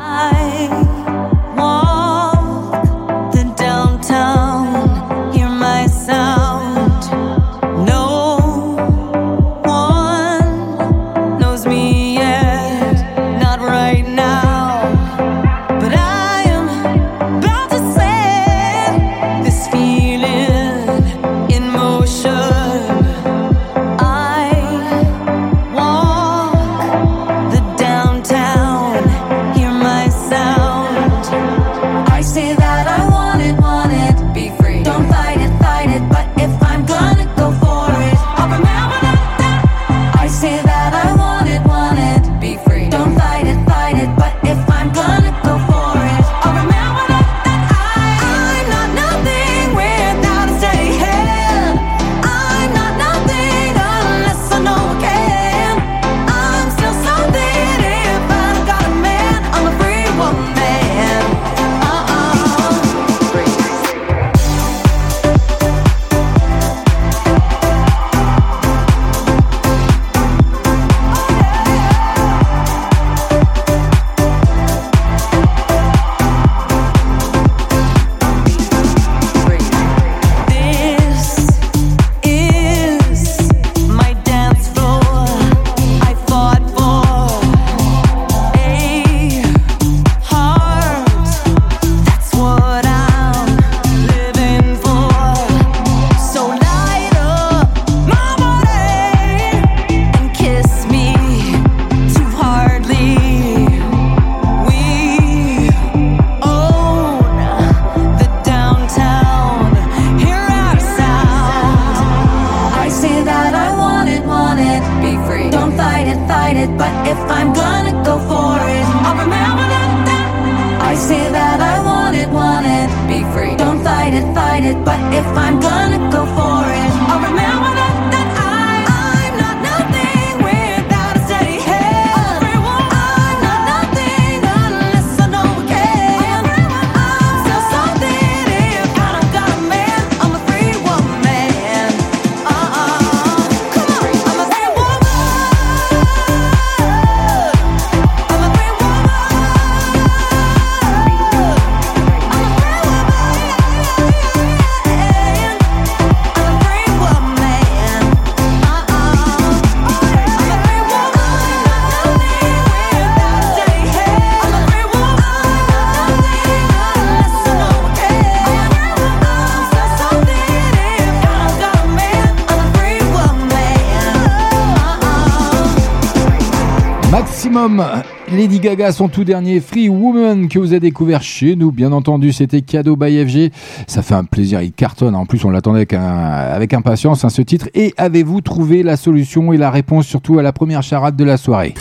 Gaga, son tout dernier Free Woman que vous avez découvert chez nous, bien entendu, c'était cadeau by FG. Ça fait un plaisir, il cartonne. En plus, on l'attendait avec, avec impatience, hein, ce titre. Et avez-vous trouvé la solution et la réponse surtout à la première charade de la soirée?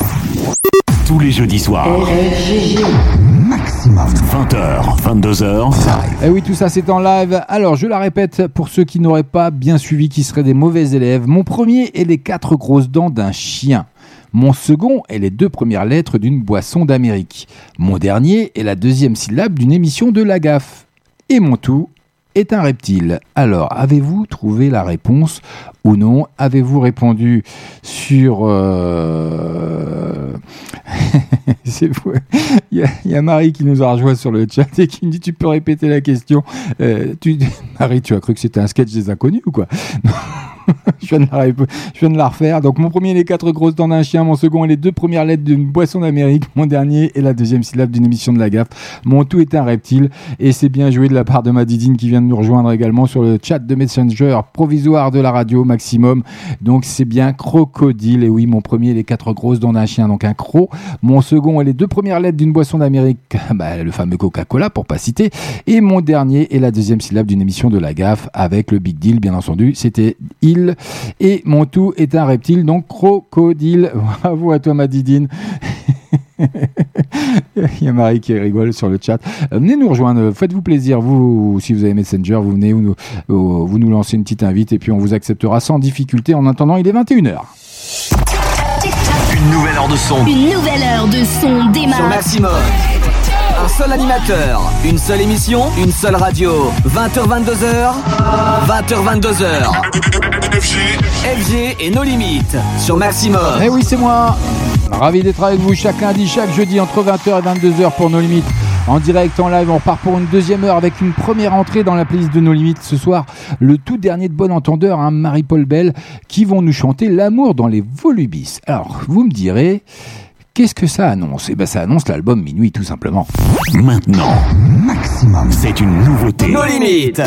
Tous les jeudis soirs. Maximum. 20h, 22h. Eh oui, tout ça c'est en live. Alors, je la répète pour ceux qui n'auraient pas bien suivi, qui seraient des mauvais élèves. Mon premier est les quatre grosses dents d'un chien. Mon second est les deux premières lettres d'une boisson d'Amérique. Mon dernier est la deuxième syllabe d'une émission de la gaffe. Et mon tout est un reptile. Alors, avez-vous trouvé la réponse ou non? Avez-vous répondu sur... euh, C'est fou. Il y, a, Marie qui nous a rejoint sur le chat et qui me dit Tu peux répéter la question Euh. Marie, tu as cru que c'était un sketch des inconnus ou quoi? Je, viens de la, je viens de la refaire. Donc, mon premier est les quatre grosses dents d'un chien. Mon second est les deux premières lettres d'une boisson d'Amérique. Mon dernier est la deuxième syllabe d'une émission de la gaffe. Mon tout est un reptile. Et c'est bien joué de la part de ma Didine qui vient de nous rejoindre également sur le chat de Messenger provisoire de la radio maximum. Donc, c'est bien crocodile. Et oui, mon premier est les quatre grosses dents d'un chien. Donc, un croc. Mon second est les deux premières lettres d'une boisson d'Amérique. Bah, le fameux Coca-Cola, pour pas citer. Et mon dernier est la deuxième syllabe d'une émission de la gaffe avec le Big Deal, bien entendu. C'était il. Et mon tout est un reptile, donc crocodile. Bravo à toi, ma Didine. Il y a Marie qui rigole sur le chat. Euh, venez nous rejoindre, faites-vous plaisir. Vous, si vous avez Messenger, vous venez, vous euh, vous nous lancez une petite invite et puis on vous acceptera sans difficulté. En attendant, il est 21h. Une nouvelle heure de son. Une nouvelle heure de son Sur démarre. Maximum. Un seul animateur, une seule émission, une seule radio. 20h22h, 20h22h. FG et nos limites sur Maximum. Eh oui, c'est moi. Ravi d'être avec vous chaque lundi, chaque jeudi entre 20h et 22h pour nos limites. En direct, en live, on repart pour une deuxième heure avec une première entrée dans la playlist de nos limites ce soir. Le tout dernier de bon entendeur, hein, Marie-Paul Bell, qui vont nous chanter l'amour dans les volubis. Alors, vous me direz, qu'est-ce que ça annonce? Eh ben, ça annonce l'album Minuit, tout simplement. Maintenant, Maximum, c'est une nouveauté. Nos limites.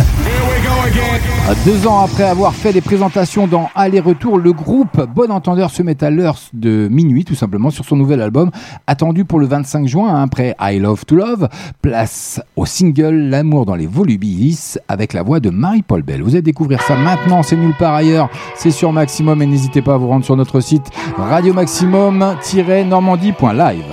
Deux ans après avoir fait des présentations dans Aller-Retour, le groupe Bon Entendeur se met à l'heure de minuit, tout simplement, sur son nouvel album, attendu pour le 25 juin, hein, après I Love to Love. Place au single L'amour dans les volubilis, avec la voix de Marie-Paul Bell. Vous allez découvrir ça maintenant, c'est nulle part ailleurs, c'est sur Maximum, et n'hésitez pas à vous rendre sur notre site radio maximum-normandie.live.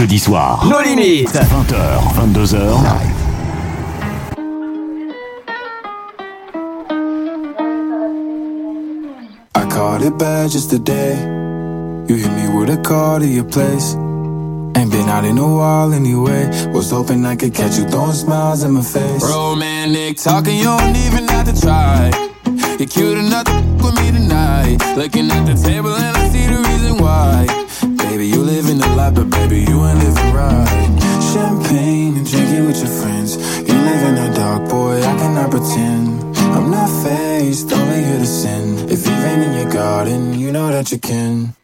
Tous les jeudis soirs. Nos limites. 20h, 22h. I caught it bad just today. You hit me with a call to your place. Ain't been out in a while anyway. Was hoping I could catch you throwing smiles in my face. Romantic talking, you don't even have to try. You're cute enough to f- with me tonight. Looking at the table and I see the reason why. But baby, you ain't living right. Champagne and drinking with your friends. You live in the dark, boy, I cannot pretend. I'm not faced, only here to sin. If you've in your garden, you know that you can.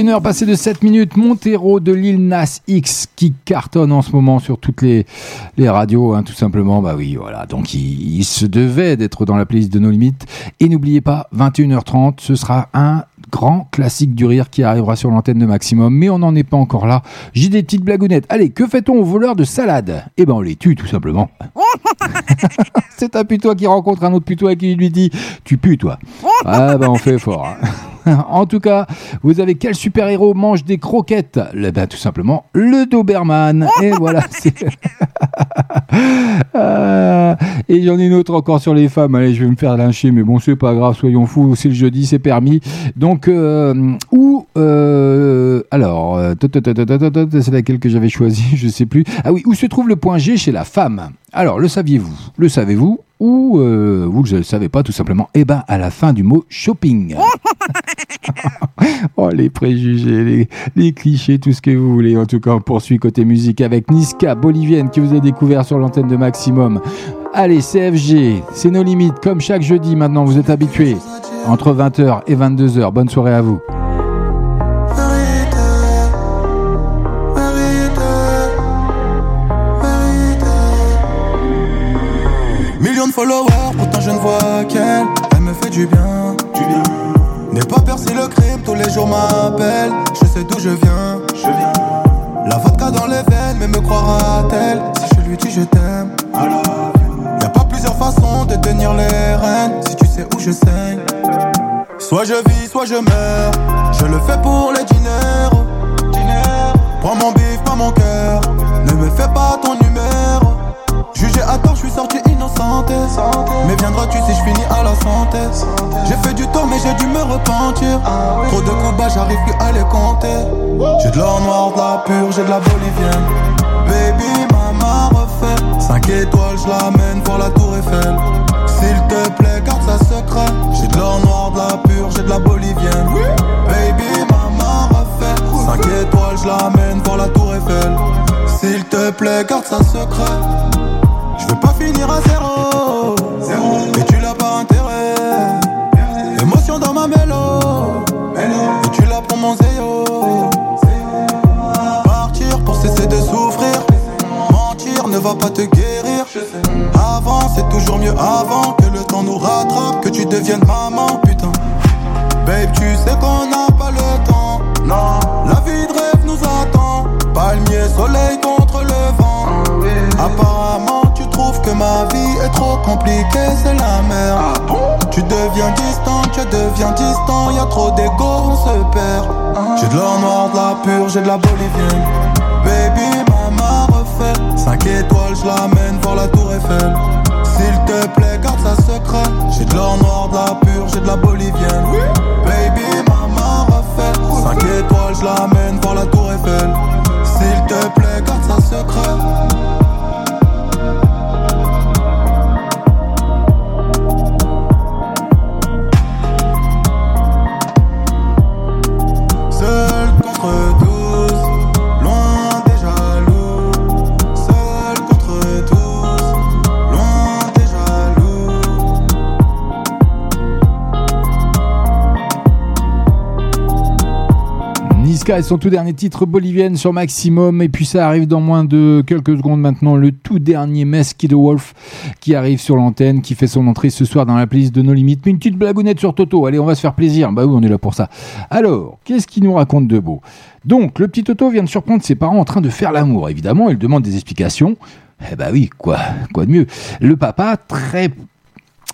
21h passé de 7 minutes, Montero de Lil Nas X qui cartonne en ce moment sur toutes les, les radios, hein, tout simplement. Bah oui, voilà. Donc il, il se devait d'être dans la playlist de nos limites. Et n'oubliez pas, 21h30, ce sera un grand classique du rire qui arrivera sur l'antenne de Maximum. Mais on n'en est pas encore là. J'ai des petites blagounettes. Allez, que fait-on aux voleurs de salade? Eh ben on les tue tout simplement. C'est un putois qui rencontre un autre putois qui lui dit Tu pues toi. Ah ben on fait fort. hein. En tout cas, vous avez quel super-héros mange des croquettes? Ben, Tout simplement le Doberman. Et voilà. Euh, et j'en ai une autre encore sur les femmes. Allez, je vais me faire lyncher, mais bon, c'est pas grave, soyons fous. C'est le jeudi, c'est permis. Donc, euh, où euh, alors, euh, c'est laquelle que j'avais choisi Je sais plus. Ah oui, où se trouve le point G chez la femme? Alors, le saviez-vous? Le savez-vous? Ou euh, vous ne le savez pas tout simplement Eh ben, à la fin du mot shopping. oh, les préjugés, les, les clichés, tout ce que vous voulez. En tout cas, on poursuit côté musique avec Niska, bolivienne, qui vous a découvert sur l'antenne de Maximum. Allez, CFG, c'est nos limites. Comme chaque jeudi, maintenant, vous êtes habitués. Entre 20h et 22h. Bonne soirée à vous. De followers, pourtant je ne vois qu'elle. Elle me fait du bien. Du bien. N'ai pas percé le crime, tous les jours m'appelle. Je sais d'où je viens. Je viens. La vodka dans les veines, mais me croira-t-elle? Si je lui dis je t'aime, y a pas plusieurs façons de tenir les rênes. Si tu sais où je saigne. Soit je vis, soit je meurs. Je le fais pour les diners. Prends mon bif, pas mon cœur. Ne me fais pas ton numéro. Jugé à tort, je suis sorti innocente. Mais viendras-tu si je finis à la santé? J'ai fait du tort, mais j'ai dû me repentir. Trop de combats, j'arrive plus à les compter. J'ai de l'or noir, de la pure, j'ai de la bolivienne. Baby, maman refait. 5 étoiles, je l'amène pour la tour Eiffel. S'il te plaît, garde ça secret. J'ai de l'or noir, de la pure, j'ai de la bolivienne. Baby, maman refait. 5 étoiles, je l'amène pour la tour Eiffel. S'il te plaît, garde ça secret. Je veux pas finir à zéro. Et tu l'as pas intérêt. Émotion dans ma mélo. Et tu l'as pour mon zéyo. Partir pour cesser de souffrir. Mentir ne va pas te guérir. Avant, c'est toujours mieux avant que le temps nous rattrape. Que tu deviennes maman, putain. Babe, tu sais qu'on n'a pas le temps. Non, la vie de rêve nous attend. Palmier, soleil contre le vent. Apparemment, trouves que ma vie est trop compliquée, c'est la merde. Tu deviens distant, tu deviens distant. Y a trop d'ego, on se perd. J'ai de l'or noir, de la pure, j'ai de la bolivienne. Baby, maman refait. 5 étoiles, je l'amène voir la tour Eiffel. S'il te plaît, garde ça secret. J'ai de l'or noir, de la pure, j'ai de la bolivienne. Baby, maman refait. 5 étoiles, je l'amène voir la tour Eiffel. S'il te plaît, garde ça secret. Et son tout dernier titre Bolivienne sur Maximum. Et puis ça arrive dans moins de quelques secondes maintenant, le tout dernier Mesky de Wolf qui arrive sur l'antenne, qui fait son entrée ce soir dans la playlist de nos limites. Mais une petite blagounette sur Toto. Allez, on va se faire plaisir. Bah oui, on est là pour ça. Alors, qu'est-ce qu'il nous raconte de beau? Donc, le petit Toto vient de surprendre ses parents en train de faire l'amour. Évidemment, il demande des explications. Eh bah oui, quoi, quoi de mieux? Le papa, très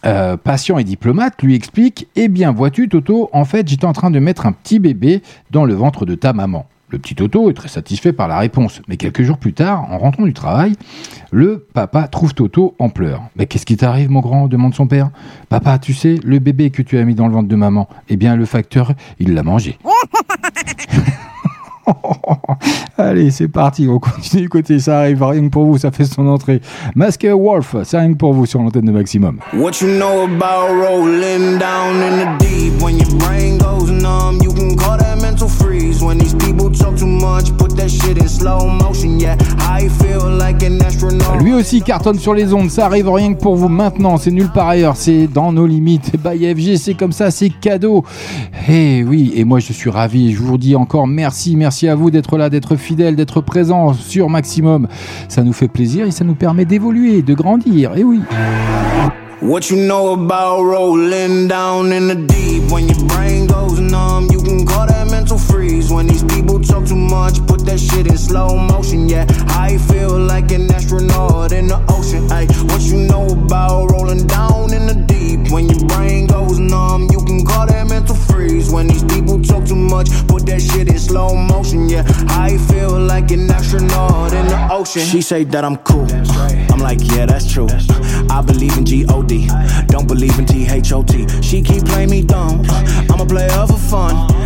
euh, patient et diplomate, lui explique Eh bien, vois-tu, Toto, en fait, j'étais en train de mettre un petit bébé dans le ventre de ta maman. Le petit Toto est très satisfait par la réponse, mais quelques jours plus tard, en rentrant du travail, le papa trouve Toto en pleurs. Mais qu'est-ce qui t'arrive, mon grand? demande son père. Papa, tu sais, le bébé que tu as mis dans le ventre de maman, eh bien, le facteur, il l'a mangé. Allez, c'est parti, on continue d'écouter, ça arrive rien que pour vous, ça fait son entrée. Masque Wolf, c'est rien que pour vous sur l'antenne de Maximum. What you know about rolling down in the deep? When your brain goes numb? You can call that mental freeze when these people talk too much. Put that shit in slow motion, yeah. I feel like an astronaut. Lui aussi cartonne sur les ondes, ça arrive rien que pour vous maintenant, c'est nulle part ailleurs, c'est dans nos limites. By FG, c'est comme ça, c'est cadeau. Eh oui, et moi je suis ravi, je vous dis encore merci, merci à vous d'être là, d'être fidèle, d'être présent sur Maximum. Ça nous fait plaisir et ça nous permet d'évoluer, de grandir, et oui. Can call that mental freeze when these people talk too much. Put that shit in slow motion, yeah. I feel like an astronaut in the ocean. Ay, what you know about rolling down in the deep when your brain goes numb? You can call that mental freeze when these people talk too much. Put that shit in slow motion, yeah. I feel like an astronaut in the ocean. She say that I'm cool. I'm like, yeah, that's true. I believe in G-O-D. Don't believe in T-H-O-T. She keep playing me dumb. I'm a player for fun. Uh-huh.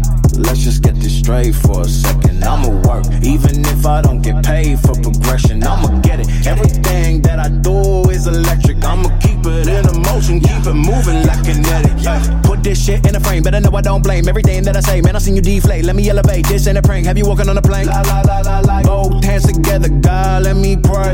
Let's just get this straight for a second. I'ma work, even if I don't get paid for progression. I'ma get it. Everything that I do is electric. I'ma keep it in motion, keep it moving like kinetic. Put this shit in a frame, better know I don't blame everything that I say. Man, I seen you deflate. Let me elevate. This ain't a prank. Have you walking on a plane? La la la la la. Both hands together, God, let me pray.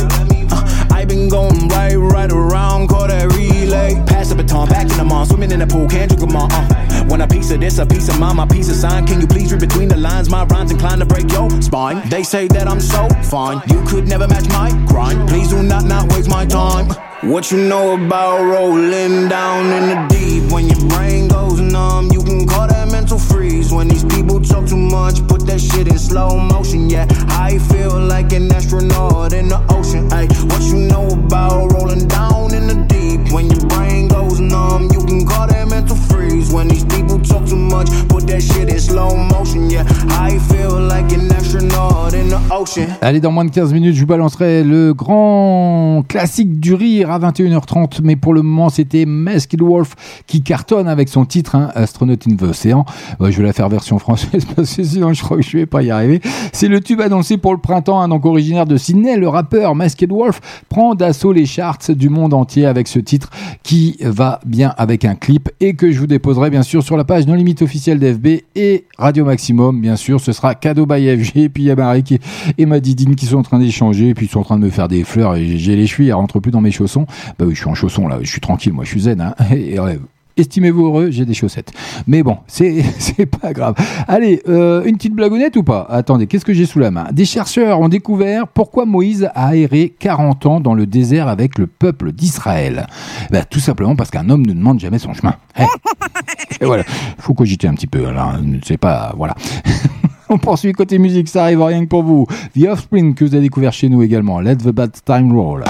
Uh, I been going right, right around, call that relay. Pass the baton, back in the mall, swimming in the pool, can't drink them all. Uh. Want a piece of this, a piece of mine, my piece of sign. Can you please read between the lines? My rhymes inclined to break your spine. They say that I'm so fine, you could never match my grind. Please do not not waste my time. What you know about rolling down in the deep when your brain goes numb? You can call that mental freeze when these people talk too much. Put that shit in slow motion, yeah. I feel like an astronaut in the ocean. Ay, what you know about rolling down in the deep when your brain goes numb? You can call that mental freeze when these people talk too much. Put that shit in slow motion, yeah. I feel like an astronaut in the ocean. Allez, dans moins de 15 minutes, je vous balancerai le grand classique du rire à 21h30. Mais pour le moment, c'était Masked Wolf qui cartonne avec son titre, hein, Astronaut in the Ocean. Je vais la faire version française parce que sinon je crois que je vais pas y arriver. C'est le tube annoncé pour le printemps, donc originaire de Sydney. Le rappeur Masked Wolf prend d'assaut les charts du monde entier avec ce titre qui va bien avec un clip et que je vous déposerai bien sûr sur la page non limite officielle d'FB et Radio Maximum. Bien sûr, ce sera cadeau by FG. Et puis il y a Marie qui- et Didine qui sont en train d'échanger et puis ils sont en train de me faire des fleurs et j'ai les chevilles, elles rentrent plus dans mes chaussons. Bah oui, je suis en chaussons là, je suis tranquille, moi je suis zen. Hein. Et, ouais, Estimez-vous heureux, j'ai des chaussettes. Mais bon, c'est pas grave. Allez, euh, une petite blagounette ou pas? Attendez, qu'est-ce que j'ai sous la main? Des chercheurs ont découvert pourquoi Moïse a erré 40 ans dans le désert avec le peuple d'Israël. Bah, tout simplement parce qu'un homme ne demande jamais son chemin. Eh. Et voilà, faut cogiter un petit peu. Là, c'est pas voilà. On poursuit côté musique, ça arrive rien que pour vous. The Offspring que vous avez découvert chez nous également. Let the bad time roll.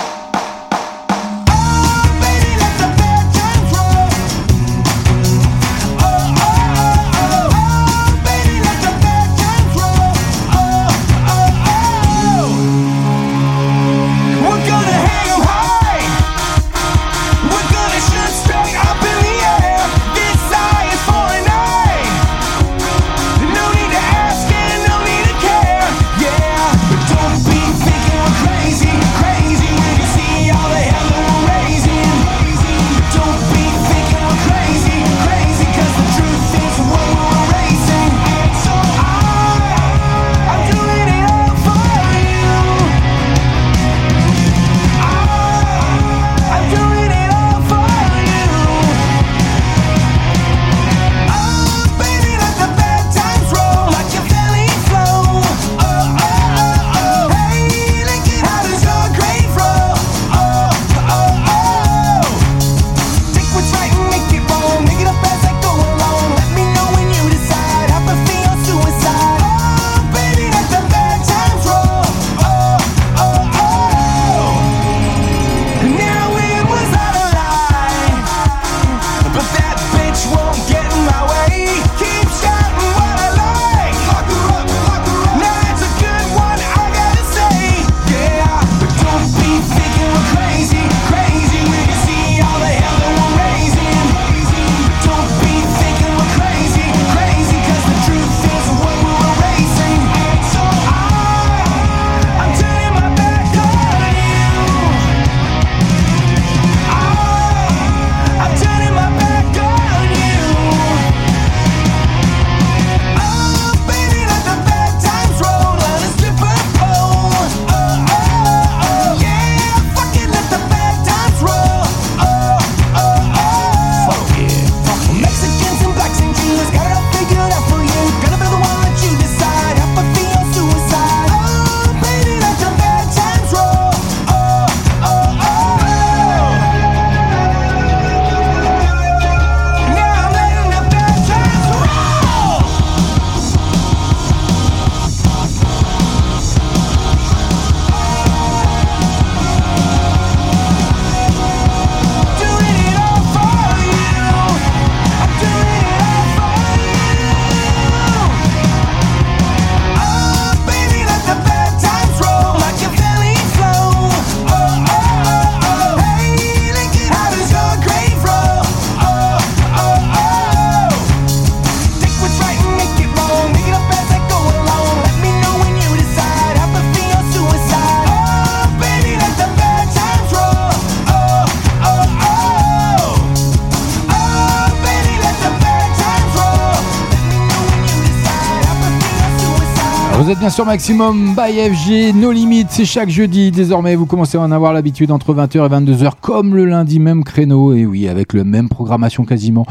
Bien sûr maximum by FG, no limites, c'est chaque jeudi. Désormais, vous commencez à en avoir l'habitude entre 20h et 22h, comme le lundi, même créneau. Et oui, avec le même programmation quasiment.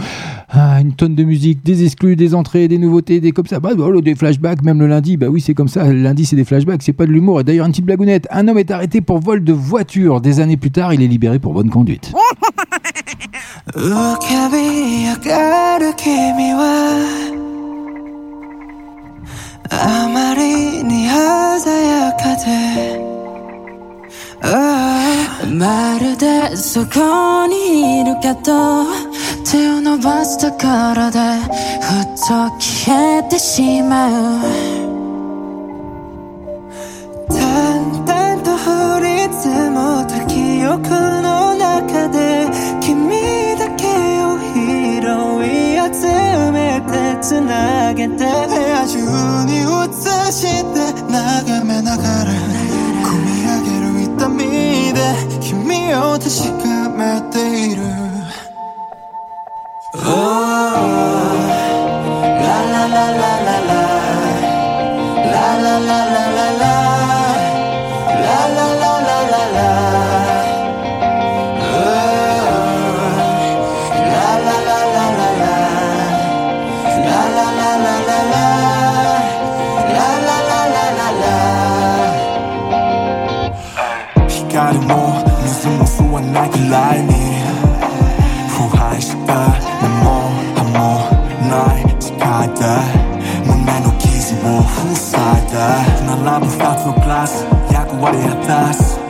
Ah, une tonne de musique, des exclus, des entrées, des nouveautés, des comme ça. Bah, bah, des flashbacks, même le lundi. Bah oui, c'est comme ça. Le lundi, c'est des flashbacks, c'est pas de l'humour. Et d'ailleurs, une petite blagounette. Un homme est arrêté pour vol de voiture. Des années plus tard, il est libéré pour bonne conduite. あまりに鮮やかで。あまるでそこにいるけど手を伸ばすところでふっと消えてしまう。淡々と降り積もった記憶の中で君だけを拾い集めてつなげて部屋中に映して眺めながら込み上げる痛みで君を確かめている。Oh, la la la la la la La la. La la la la La. わないくらいに腐敗した根も葉もない世界で胸の傷を塞いで並ぶ二つのグラス役割果た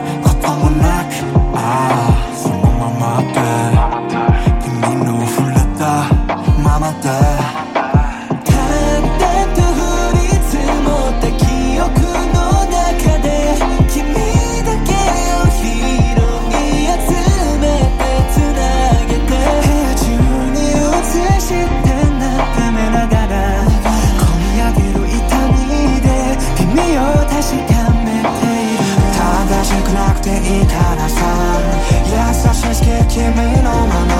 君のまま。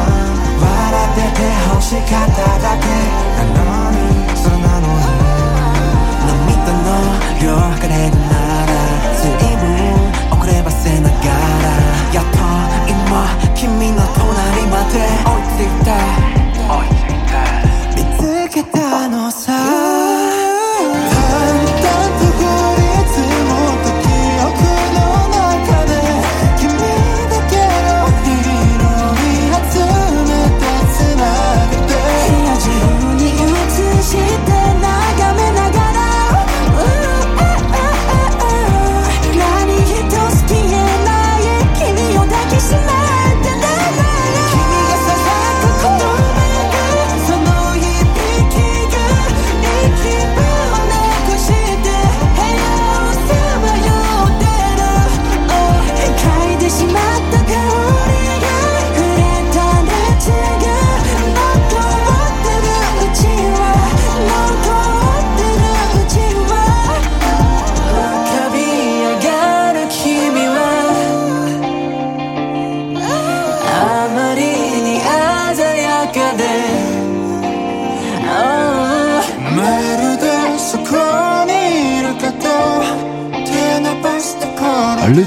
笑ってて欲しかっただけ。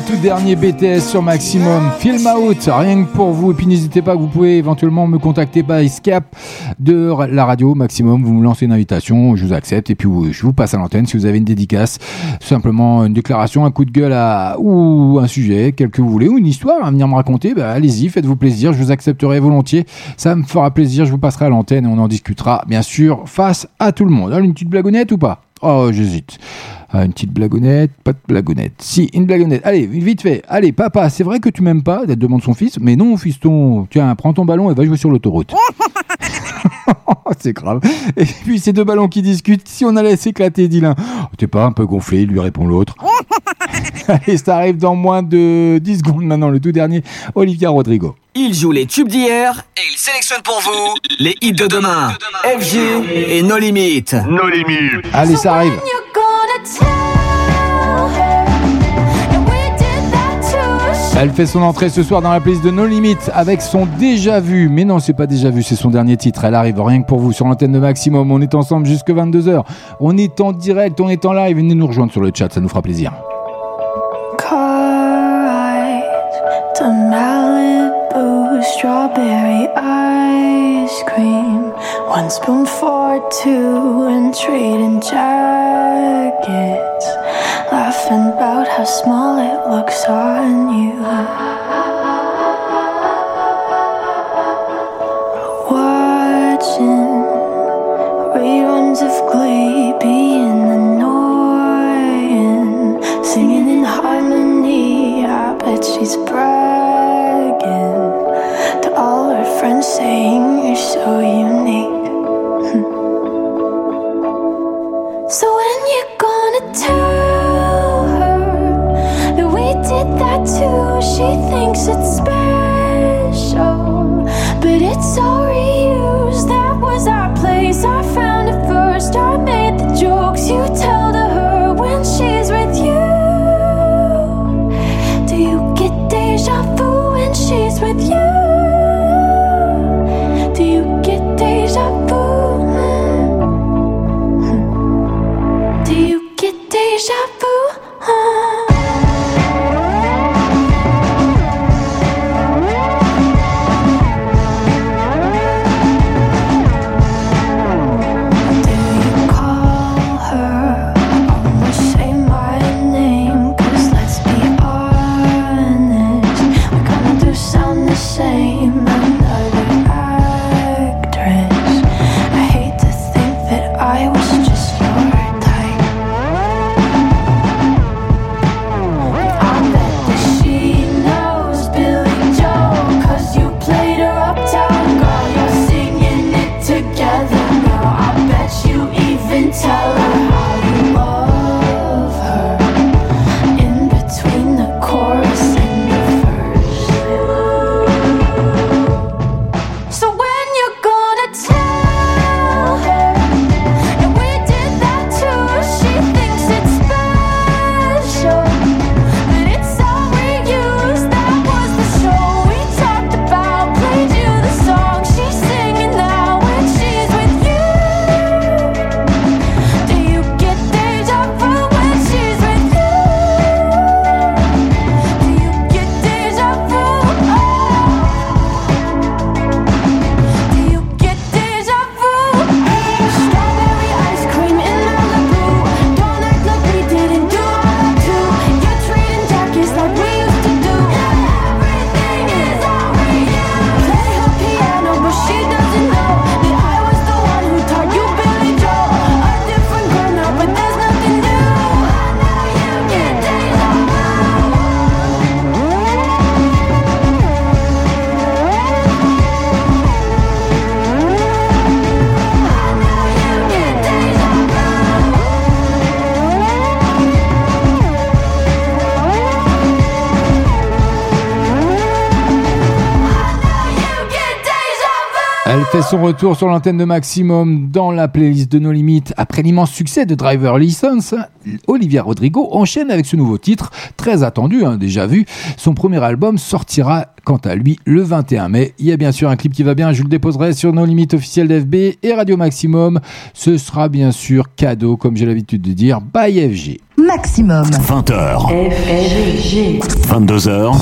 Tout dernier BTS sur Maximum, Film Out, rien que pour vous. Et puis n'hésitez pas vous pouvez éventuellement me contacter par Skype de la radio Maximum. Vous me lancez une invitation, je vous accepte et puis je vous passe à l'antenne si vous avez une dédicace, simplement une déclaration, un coup de gueule à, ou un sujet, quel que vous voulez, ou une histoire à venir me raconter. Bah, allez-y, faites-vous plaisir, je vous accepterai volontiers. Ça me fera plaisir, je vous passerai à l'antenne et on en discutera bien sûr face à tout le monde. Alors, une petite blagounette ou pas? Oh, j'hésite. Ah, une petite blagounette, pas de blagounette. Si, une blagounette. Allez, vite fait. Allez, papa, c'est vrai que tu m'aimes pas demande son fils. Mais non, fiston. Tiens, prends ton ballon et va jouer sur l'autoroute. c'est grave. Et puis ces deux ballons qui discutent, si on allait s'éclater, dit l'un. T'es pas un peu gonflé, lui répond l'autre. Allez, ça arrive dans moins de 10 secondes maintenant, le tout dernier, Olivia Rodrigo. Il joue les tubes d'hier et il sélectionne pour vous les hits de demain. FG et No Limites. No Limites. Allez, ça arrive. Elle fait son entrée ce soir dans la playlist de No Limit avec son déjà vu. Mais non, c'est pas déjà vu, c'est son dernier titre. Elle arrive rien que pour vous sur l'antenne de Maximum. On est ensemble jusque 22h. On est en direct, on est en live. Venez nous rejoindre sur le chat, ça nous fera plaisir. Laughing about how small it looks on you. Watching reruns of Glee being annoying. Singing in harmony, I bet she's bragging to all her friends, saying you're so unique. so when you gonna tell did that too? She thinks it's special, but it's all reused. That was our place. I found it first. I made son retour sur l'antenne de Maximum dans la playlist de nos limites. Après l'immense succès de Driver License, Olivia Rodrigo enchaîne avec ce nouveau titre, très attendu, hein, déjà vu. Son premier album sortira quant à lui le 21 mai. Il y a bien sûr un clip qui va bien, je le déposerai sur nos limites officielles d'FB et Radio Maximum. Ce sera bien sûr cadeau, comme j'ai l'habitude de dire, by FG. Maximum. 20h. 22h.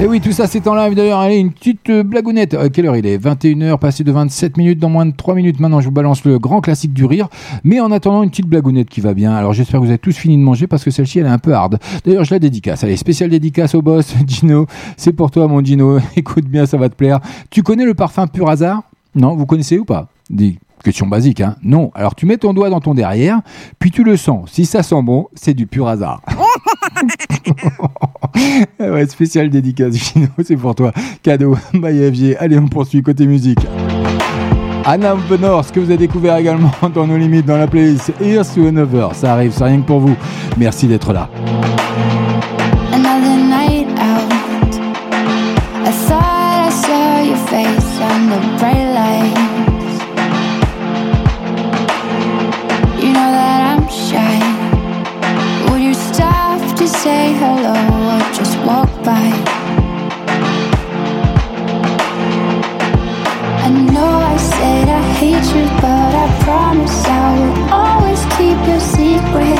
Et oui, tout ça c'est en live d'ailleurs. Allez, une petite euh, blagounette. Euh, quelle heure il est? 21h, passé de 27 minutes dans moins de 3 minutes. Maintenant, je vous balance le grand classique du rire. Mais en attendant, une petite blagounette qui va bien. Alors j'espère que vous avez tous fini de manger parce que celle-ci elle est un peu hard. D'ailleurs, je la dédicace. Allez, spéciale dédicace au boss, Gino. C'est pour toi, mon Gino. Écoute bien, ça va te plaire. Tu connais le parfum pur hasard? Non, vous connaissez ou pas? Dis. Question basique, hein Non. Alors tu mets ton doigt dans ton derrière, puis tu le sens. Si ça sent bon, c'est du pur hasard. Ah ouais, spécial dédicace, Gino, c'est pour toi. Cadeau, FG. Allez, on poursuit côté musique. Anna Benor, ce que vous avez découvert également dans nos limites dans la playlist Here's to Another. Ça arrive, c'est rien que pour vous. Merci d'être là. By. I know I said I hate you, but I promise I will always keep your secrets.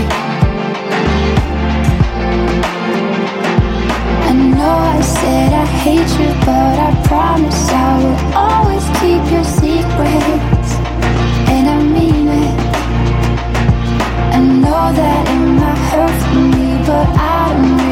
hate you, but I promise I will always keep your secrets. And I mean it. I know that it might hurt for me, but I don't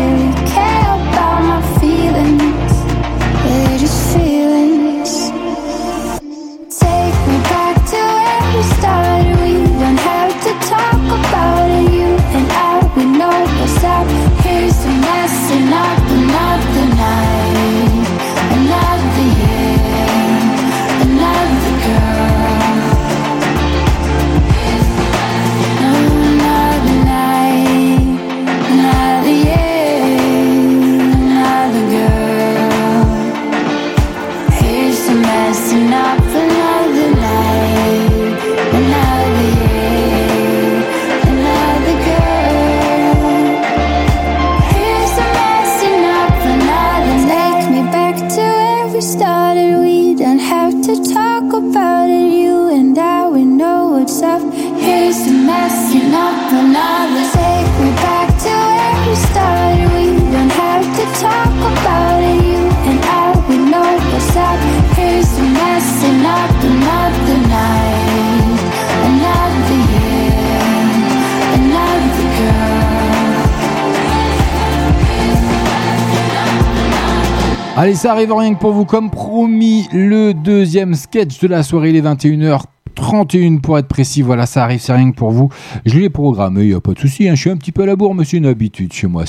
ça arrive rien que pour vous, comme promis, le deuxième sketch de la soirée, les 21h31 pour être précis. Voilà, ça arrive, c'est rien que pour vous. Je l'ai programmé, il a pas de souci. hein. Je suis un petit peu à la bourre, mais c'est une habitude chez moi.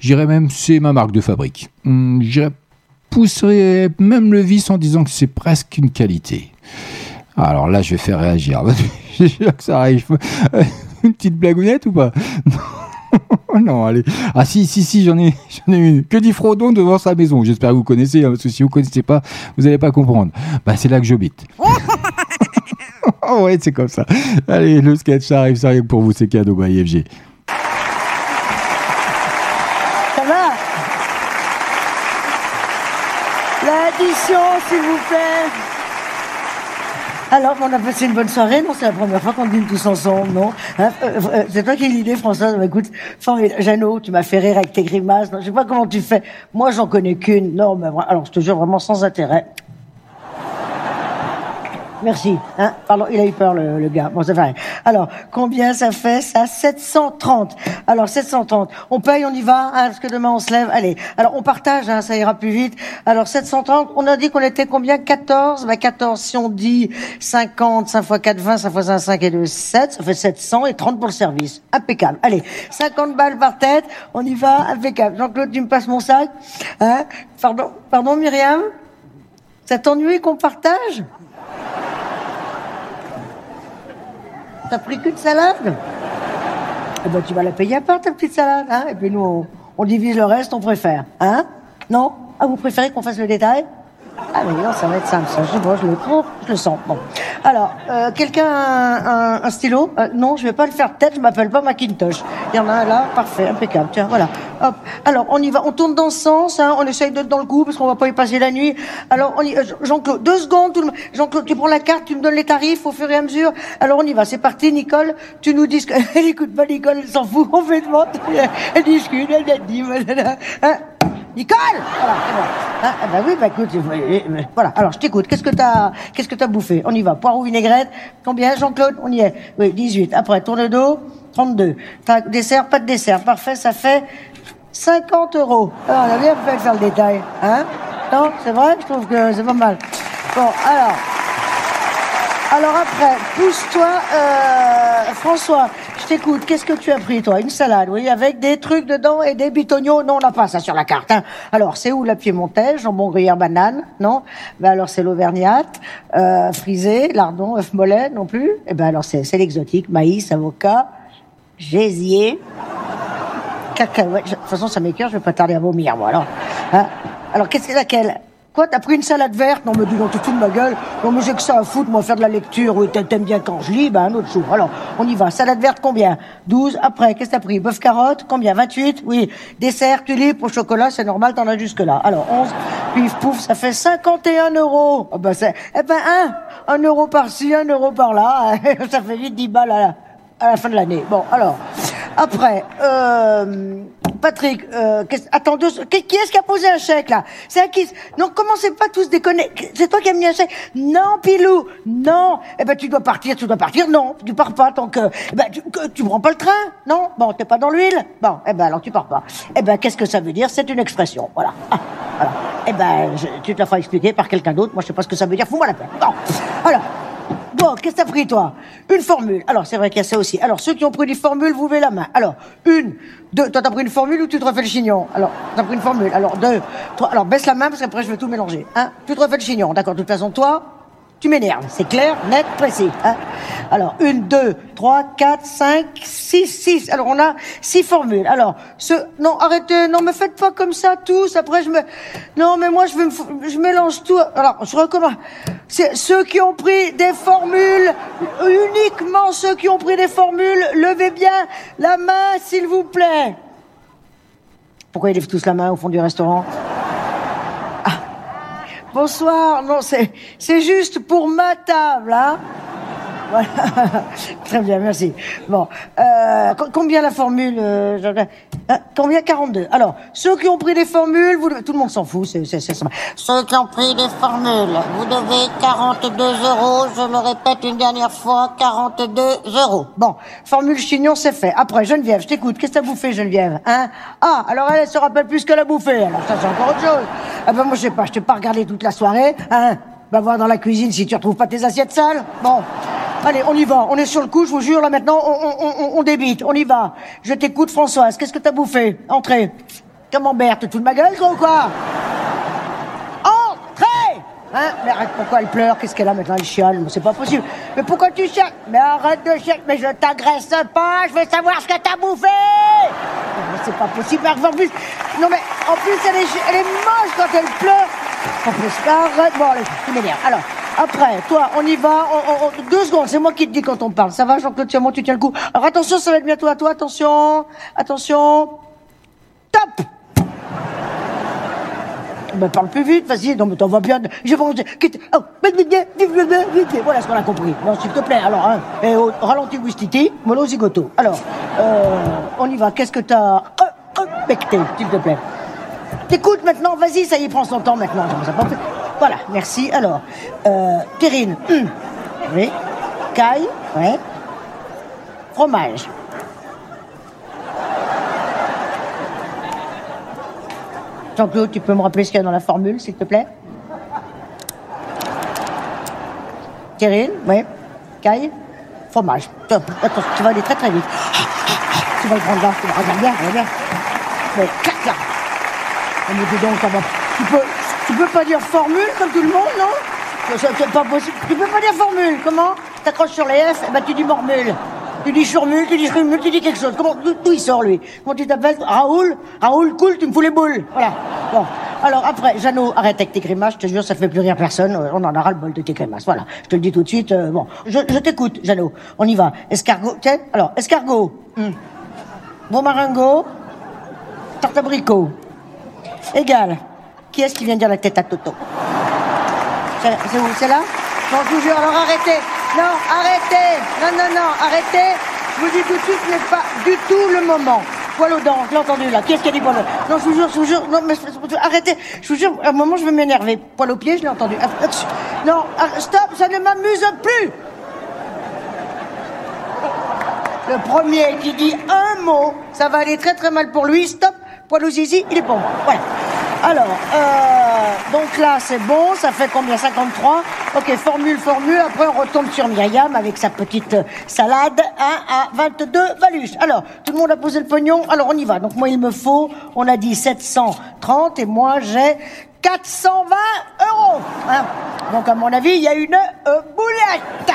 J'irais même, c'est ma marque de fabrique. Hum, j'irais pousserais même le vice en disant que c'est presque une qualité. Alors là, je vais faire réagir. Que ça arrive. Une petite blagounette ou pas? Oh non, allez. Ah si, si, si, j'en ai, j'en ai une. Que dit Frodon devant sa maison? J'espère que vous connaissez, hein, parce que si vous connaissez pas, vous n'allez pas comprendre. Bah c'est là que j'habite. oh ouais, c'est comme ça. Allez, le sketch, arrive, ça arrive pour vous, c'est cadeau, bah IFG. Ça va? L'addition, s'il vous plaît. Alors, on a passé une bonne soirée, non C'est la première fois qu'on dîne tous ensemble, non Hein, euh, euh, C'est toi qui as l'idée, Françoise Bah, Écoute, formidable. Jeannot, tu m'as fait rire avec tes grimaces. Non, je sais pas comment tu fais. Moi, j'en connais qu'une. Non, mais alors, je te jure, vraiment sans intérêt. Merci. Hein Pardon, il a eu peur, le, le gars. Bon, fait rien. Alors, combien ça fait? Ça 730. Alors, 730. On paye, on y va, hein, parce que demain, on se lève. Allez, alors, on partage, hein, ça ira plus vite. Alors, 730, on a dit qu'on était combien? 14 Bah, 14, si on dit 50, 5 x 4, 20, 5 x 5, 5 et 2, 7, ça fait 700 et 30 pour le service. Impeccable. Allez, 50 balles par tête, on y va, impeccable. Jean-Claude, tu me passes mon sac? Hein? Pardon, pardon, Myriam? Ça t'ennuie qu'on partage? T'as pris qu'une salade Eh ben, tu vas la payer à part, ta petite salade, hein. Et puis nous, on, on divise le reste, on préfère, hein. Non? Ah, vous préférez qu'on fasse le détail? Ah, mais non, ça va être simple, ça. Je je le prends, je le sens. Bon. Alors, euh, quelqu'un a un, stylo Euh, Non, je vais pas le faire tête, je m'appelle pas Macintosh. Il y en a un là, parfait, impeccable. Tiens, voilà. Hop. Alors, on y va, on tourne dans ce sens, hein, on essaye d'être dans le coup, parce qu'on va pas y passer la nuit. Alors, on y... euh, Jean-Claude, deux secondes. Jean-Claude, tu prends la carte, tu me donnes les tarifs au fur et à mesure. Alors, on y va, c'est parti, Nicole. Tu nous dis. Elle écoute pas, Nicole, elle s'en fout complètement. Elle discute, elle dit. Hein? Nicole Voilà. Hein, eh ben oui, bah écoute, voilà. Alors, je t'écoute. Qu'est-ce que t'as, qu'est-ce que t'as bouffé? On y va. Poireau vinaigrette. Combien, Jean-Claude? On y est. Oui, 18. Après, tour de dos, 32. T'as dessert, pas de dessert. Parfait, ça fait 50 euros. Alors, on a bien fait faire le détail. Hein? Non, c'est vrai Je trouve que c'est pas mal. Bon, alors... Alors après, pousse-toi, euh, François, je t'écoute. Qu'est-ce que tu as pris, toi? Une salade, oui, avec des trucs dedans et des bitognos. Non, on n'a pas ça sur la carte. Hein. Alors, c'est où la piémontaise? Jambon gruyère banane Non? Ben alors, c'est l'auvergnate, euh, frisé, lardon, œuf mollet, non plus Eh ben alors, c'est l'exotique, maïs, avocat, gésier, cacahuètes. Je- De toute façon, ça m'écœure, je vais pas tarder à vomir, moi. Alors, hein? Alors qu'est-ce que c'est laquelle? Quoi, t'as pris une salade verte? Non, me dis donc, tu fous de ma gueule. Non, mais j'ai que ça à foutre, moi, faire de la lecture. Oui, t'a- t'aimes bien quand je lis, ben, un autre jour. Alors, on y va. Salade verte, combien? 12. Après, qu'est-ce que t'as pris? Bœuf carotte, combien? 28. Oui. Dessert, tulipe au chocolat, c'est normal, t'en as jusque-là. Alors, 11. Pif, pouf, ça fait 51 euros. Ah, ben, c'est, eh ben, un. Un euro par-ci, un euro par-là. ça fait vite 10 balles à la fin de l'année. Bon, alors. Après, euh, Patrick, euh, qu'est-ce- attends, deux- qui est-ce qui a posé un chèque là? C'est à qui Non, commencez pas tous déconner. C'est toi qui as mis un chèque? Non, Pilou, non. Eh ben, tu dois partir, tu dois partir. Non, tu pars pas tant que. Eh ben, tu, tu prends pas le train Non. Bon, t'es pas dans l'huile Bon, eh ben alors tu pars pas. Eh ben, qu'est-ce que ça veut dire? C'est une expression. Voilà. Ah, voilà. Eh ben, tu te la feras expliquer par quelqu'un d'autre. Moi, je sais pas ce que ça veut dire. Fous-moi la paix. Bon, alors. Bon, qu'est-ce que t'as pris, toi? Une formule. Alors, c'est vrai qu'il y a ça aussi. Alors, ceux qui ont pris des formules, vous levez la main. Alors, une, deux. Toi, t'as pris une formule ou tu te refais le chignon? Alors, t'as pris une formule. Alors, deux, trois. Alors, baisse la main parce qu'après, je vais tout mélanger. Hein Tu te refais le chignon. D'accord, de toute façon, toi, tu m'énerves. C'est clair, net, précis. Hein Alors, une, deux, trois, quatre, cinq, six, six. Alors, on a six formules. Alors, ce... Non, arrêtez. Non, me faites pas comme ça, tous. Après, je me... Non, mais moi, je, f- je mélange tout. Alors, je recommence. C'est ceux qui ont pris des formules, uniquement ceux qui ont pris des formules, levez bien la main, s'il vous plaît. Pourquoi ils lèvent tous la main au fond du restaurant? Bonsoir, non, c'est, juste pour ma table, hein voilà. Très bien, merci. Bon, euh, co- combien la formule euh, hein, Combien? 42. Alors, ceux qui ont pris des formules, vous, tout le monde s'en fout, c'est, c'est, c'est. Ceux qui ont pris des formules, vous devez 42 euros, je le répète une dernière fois, 42 euros. Bon, formule chignon, c'est fait. Après, Geneviève, je t'écoute. Qu'est-ce que t'as bouffé, Geneviève Hein? Ah, alors elle, elle se rappelle plus qu'elle a bouffé. Alors ça, c'est encore autre chose. Ah ben moi, je sais pas, je t'ai pas regardé toute la soirée. Hein? Va voir dans la cuisine si tu retrouves pas tes assiettes sales. Bon, allez, on y va. On est sur le coup, je vous jure, là maintenant, on, on, on, on débite. On y va. Je t'écoute, Françoise. Qu'est-ce que t'as bouffé? Entrez. Camembert, tu te fous de ma gueule, toi, ou quoi? Entrez Hein? Mais arrête, pourquoi elle pleure? Qu'est-ce qu'elle a maintenant? Elle chiale C'est pas possible. Mais pourquoi tu chiales? Mais arrête de chialer. Mais je t'agresse pas, je veux savoir ce que t'as bouffé c'est pas possible. En plus, non mais, en plus, elle est, elle est moche quand elle pleure. En plus, arrête. Bon, tu m'énerves. Alors, après, toi, on y va. on- on- on- deux secondes, c'est moi qui te dis quand on parle. Ça va, Jean-Claude Tiens, tu tiens le coup. Alors attention, ça va être bientôt à toi. Attention, attention. Top ben, parle plus vite, vas-y, non, mais t'en vas bien. Je vais quitte- Oh. Voilà ce qu'on a compris. Non, s'il te plaît, alors, hein, et ralenti Wistiti, mollo zigoto. Alors, euh, on y va. Qu'est-ce que t'as? Euh, euh, s'il te plaît T'écoutes maintenant, vas-y, ça y est, prends son temps maintenant. Voilà, merci. Alors, euh, hum. Oui. Caille. Ouais. Fromage. Jean-Claude, tu peux me rappeler ce qu'il y a dans la formule, s'il te plaît Terrine, oui. Caille, fromage. Attends, tu vas aller très très vite. Tu vas le prendre là, tu vas bien, regarde bien. Mais là. Tu peux, tu peux pas dire formule comme tout le monde, non C'est pas possible. Tu peux pas dire formule, comment T'accroches sur les F, et ben tu dis mormule. Tu dis chourmule, tu dis chrumule, tu dis quelque chose. Comment, d'où il sort lui Comment tu t'appelles Raoul Raoul, cool, tu me fous les boules. Voilà. Bon. Alors après, Jeannot, arrête avec tes grimaces, je te jure, ça fait plus rire personne. On en a ras le bol de tes grimaces. Voilà. Je te le dis tout de suite. euh, bon, je, t'écoute, Jeannot. On y va. Escargot. Tiens, alors, escargot. Hum. Bon maringot. Tarte abricot. Égal. Qui est-ce qui vient dire la tête à Toto C'est c'est là Non, je vous jure, alors arrêtez. Non, arrêtez. Non, non, non, arrêtez. Je vous dis tout de suite, ce n'est pas du tout le moment. Poil aux dents, je l'ai entendu là. Qui est-ce qui a dit poil aux Non, je vous jure, je vous jure. Non, mais arrêtez. Je vous jure, à un moment, je vais m'énerver. Poil aux pieds, je l'ai entendu. Ah, ah. Non, ah, stop, ça ne m'amuse plus. Le premier qui dit un mot, ça va aller très très mal pour lui. Stop, poil aux zizi, il est pour moi. Voilà. Alors, euh, donc là, c'est bon, ça fait combien 53 Ok, formule, formule, après on retombe sur Myriam avec sa petite euh, salade hein, à 22 valuches. Alors, tout le monde a posé le pognon, alors on y va. Donc moi, il me faut, on a dit 730 et moi, j'ai 420 euros. Donc à mon avis, il y a une euh, boulette.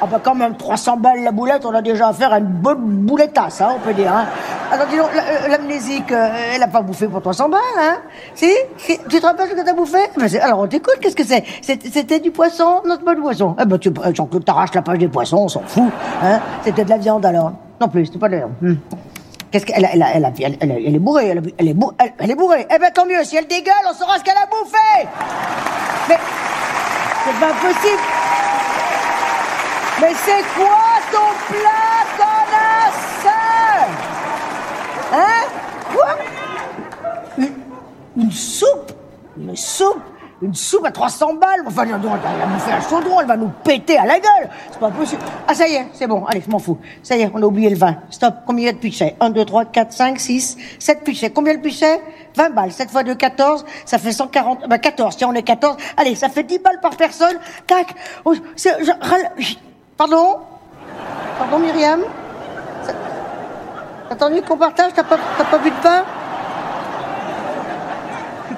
Ah bah quand même, 300 balles la boulette, on a déjà affaire à une bonne boulettasse, hein, on peut dire. Hein. Alors dis donc, euh, l'amnésique, euh, elle a pas bouffé pour 300 balles, hein Si Tu te rappelles ce que t'as bouffé? Ben, c'est- Alors on t'écoute, qu'est-ce que c'est? C'était du poisson pas du poisson. Eh ben tu, euh, Jean-Claude, t'arraches la page des poissons, on s'en fout. Hein C'était de la viande alors Non plus, c'était pas de la viande. Hmm. Qu'est-ce qu'elle elle, elle, elle, elle, est bourrée, elle, est, bourrée, elle, est bourrée. Eh ben tant mieux, si elle dégueule, on saura ce qu'elle a bouffé. Mais c'est pas possible. Mais c'est quoi ton plat, connasse Hein? Quoi? Une soupe? Une soupe? Une soupe à 300 balles elle a bouffé un chaudron, elle va nous péter à la gueule C'est pas possible. Ah, ça y est, c'est bon, allez, je m'en fous. Ça y est, on a oublié le vin. Stop, combien il y a de pichets 1, 2, 3, 4, 5, 6, 7 pichets. Combien de pichets 20 balles. 7 fois 2, 14, ça fait 140... Bah, 14, tiens, on est 14. Allez, ça fait 10 balles par personne. Tac Oh, Pardon? Pardon, Myriam? T'as entendu qu'on partage T'as pas, pas bu de pain?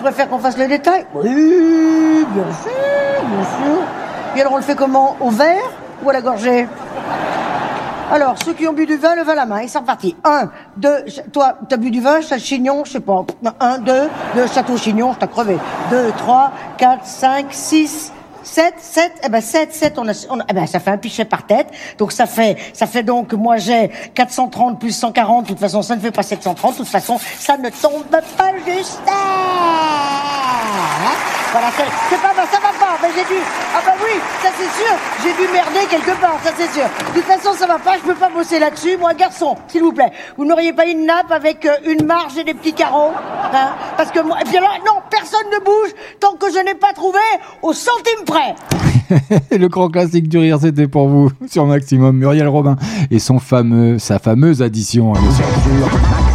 Préfères qu'on fasse le détail Oui, bien sûr, bien sûr. Et alors on le fait comment? Au verre ou à la gorgée? Alors, ceux qui ont bu du vin, levez la main. Et c'est reparti. Un, deux, ch- toi, t'as bu du vin, Chignon, je sais pas. Un, deux, deux, Château Chignon, je t'ai crevé. Deux, trois, quatre, cinq, six, 7, 7, eh ben 7, 7, on a, on eh ben ça fait un pichet par tête. Donc ça fait, ça fait donc, moi j'ai 430 plus 140, de toute façon ça ne fait pas 730, de toute façon ça ne tombe pas juste. Hein voilà, c'est pas, ça va pas, ben j'ai dû, ah bah oui, ça c'est sûr, j'ai dû merder quelque part, ça c'est sûr. De toute façon ça va pas, je peux pas bosser là-dessus, moi garçon, s'il vous plaît, vous n'auriez pas une nappe avec euh, une marge et des petits carreaux, hein? Parce que moi, et puis alors, non, personne ne bouge tant que je n'ai pas trouvé au centime près. le grand classique du rire, c'était pour vous sur Maximum. Muriel Robin et son fameux, sa fameuse addition, bien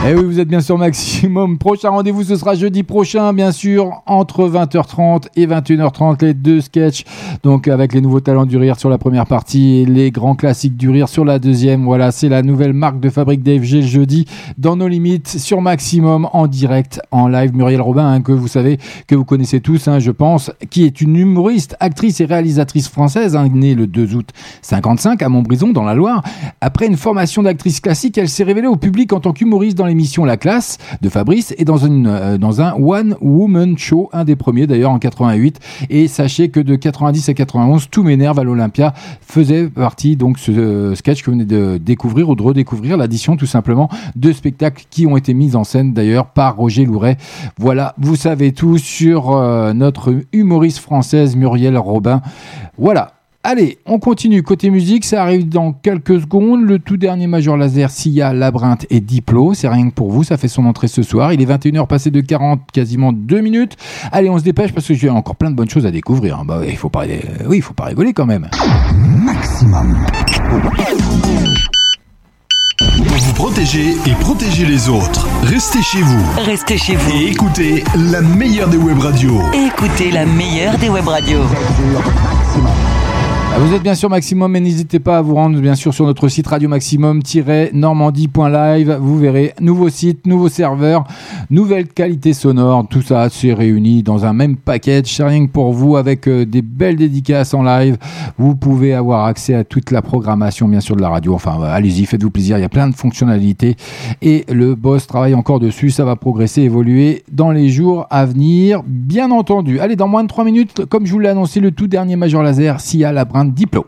sûr. Eh oui, vous êtes bien sur Maximum. Prochain rendez-vous, ce sera jeudi prochain, bien sûr, entre 20h30 et 21h30, les deux sketchs. Donc, avec les nouveaux talents du rire sur la première partie et les grands classiques du rire sur la deuxième. Voilà, c'est la nouvelle marque de fabrique d'AFG le jeudi dans nos limites sur Maximum en direct, en live. Muriel Robin, hein, que vous savez, que vous connaissez tous, hein, je pense, qui est une humoriste, actrice et réalisatrice française, hein, née le 2 août 55 à Montbrison, dans la Loire. Après une formation d'actrice classique, elle s'est révélée au public en tant qu'humoriste dans l'émission La Classe de Fabrice et euh, dans un One Woman Show, un des premiers d'ailleurs en 88. Et sachez que de 90 à 91, Tout m'énerve à l'Olympia faisait partie donc ce euh, sketch que vous venez de découvrir ou de redécouvrir, l'addition tout simplement de spectacles qui ont été mis en scène d'ailleurs par Roger Louret. Voilà, vous savez tout sur euh, notre humoriste française Muriel Robin. Voilà. Allez, on continue. Côté musique, ça arrive dans quelques secondes. Le tout dernier Major Laser, Sia, Labyrinthe et Diplo. C'est rien que pour vous. Ça fait son entrée ce soir. Il est 21h passé de 40, quasiment 2 minutes. Allez, on se dépêche parce que j'ai encore plein de bonnes choses à découvrir. Bah, il faut pas, euh, oui, il faut pas rigoler quand même. Maximum. Pour vous protéger et protéger les autres, restez chez vous. Restez chez vous. Et écoutez la meilleure des web radios. Écoutez la meilleure des web radios. Ah, Vous êtes bien sûr Maximum, mais n'hésitez pas à vous rendre bien sûr sur notre site radio maximum-normandie.live. Vous verrez nouveau site, nouveau serveur, nouvelle qualité sonore. Tout ça c'est réuni dans un même package. Que pour vous avec euh, des belles dédicaces en live. Vous pouvez avoir accès à toute la programmation bien sûr de la radio. Enfin, euh, allez-y, faites-vous plaisir. Il y a plein de fonctionnalités et le boss travaille encore dessus. Ça va progresser, évoluer dans les jours à venir, bien entendu. Allez, dans moins de 3 minutes, comme je vous l'ai annoncé, le tout dernier Major Laser, Sia Diplo.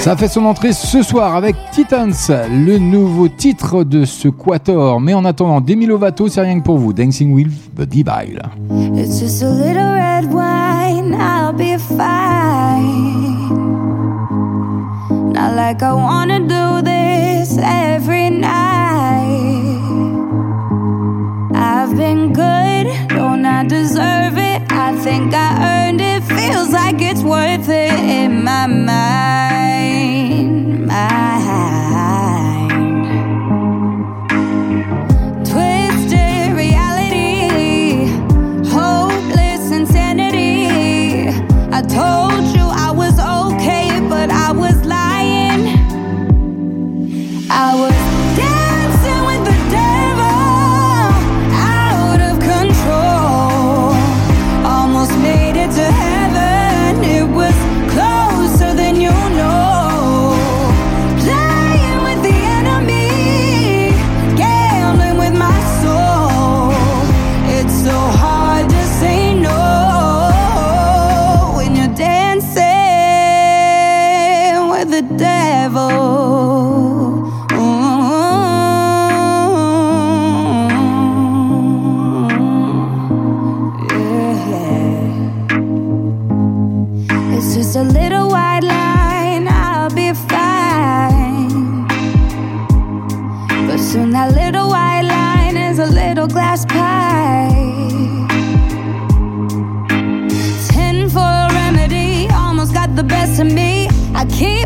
Ça fait son entrée ce soir avec Titans, le nouveau titre de ce quator. Mais en attendant, Demi Lovato, c'est rien que pour vous. Dancing with the Devil. It's just a little red wine, I'll be fine. Not like I wanna do this every night. I've been good, don't I deserve it? I think I earned it, feels like it's worth it in my mind. Mind. I keep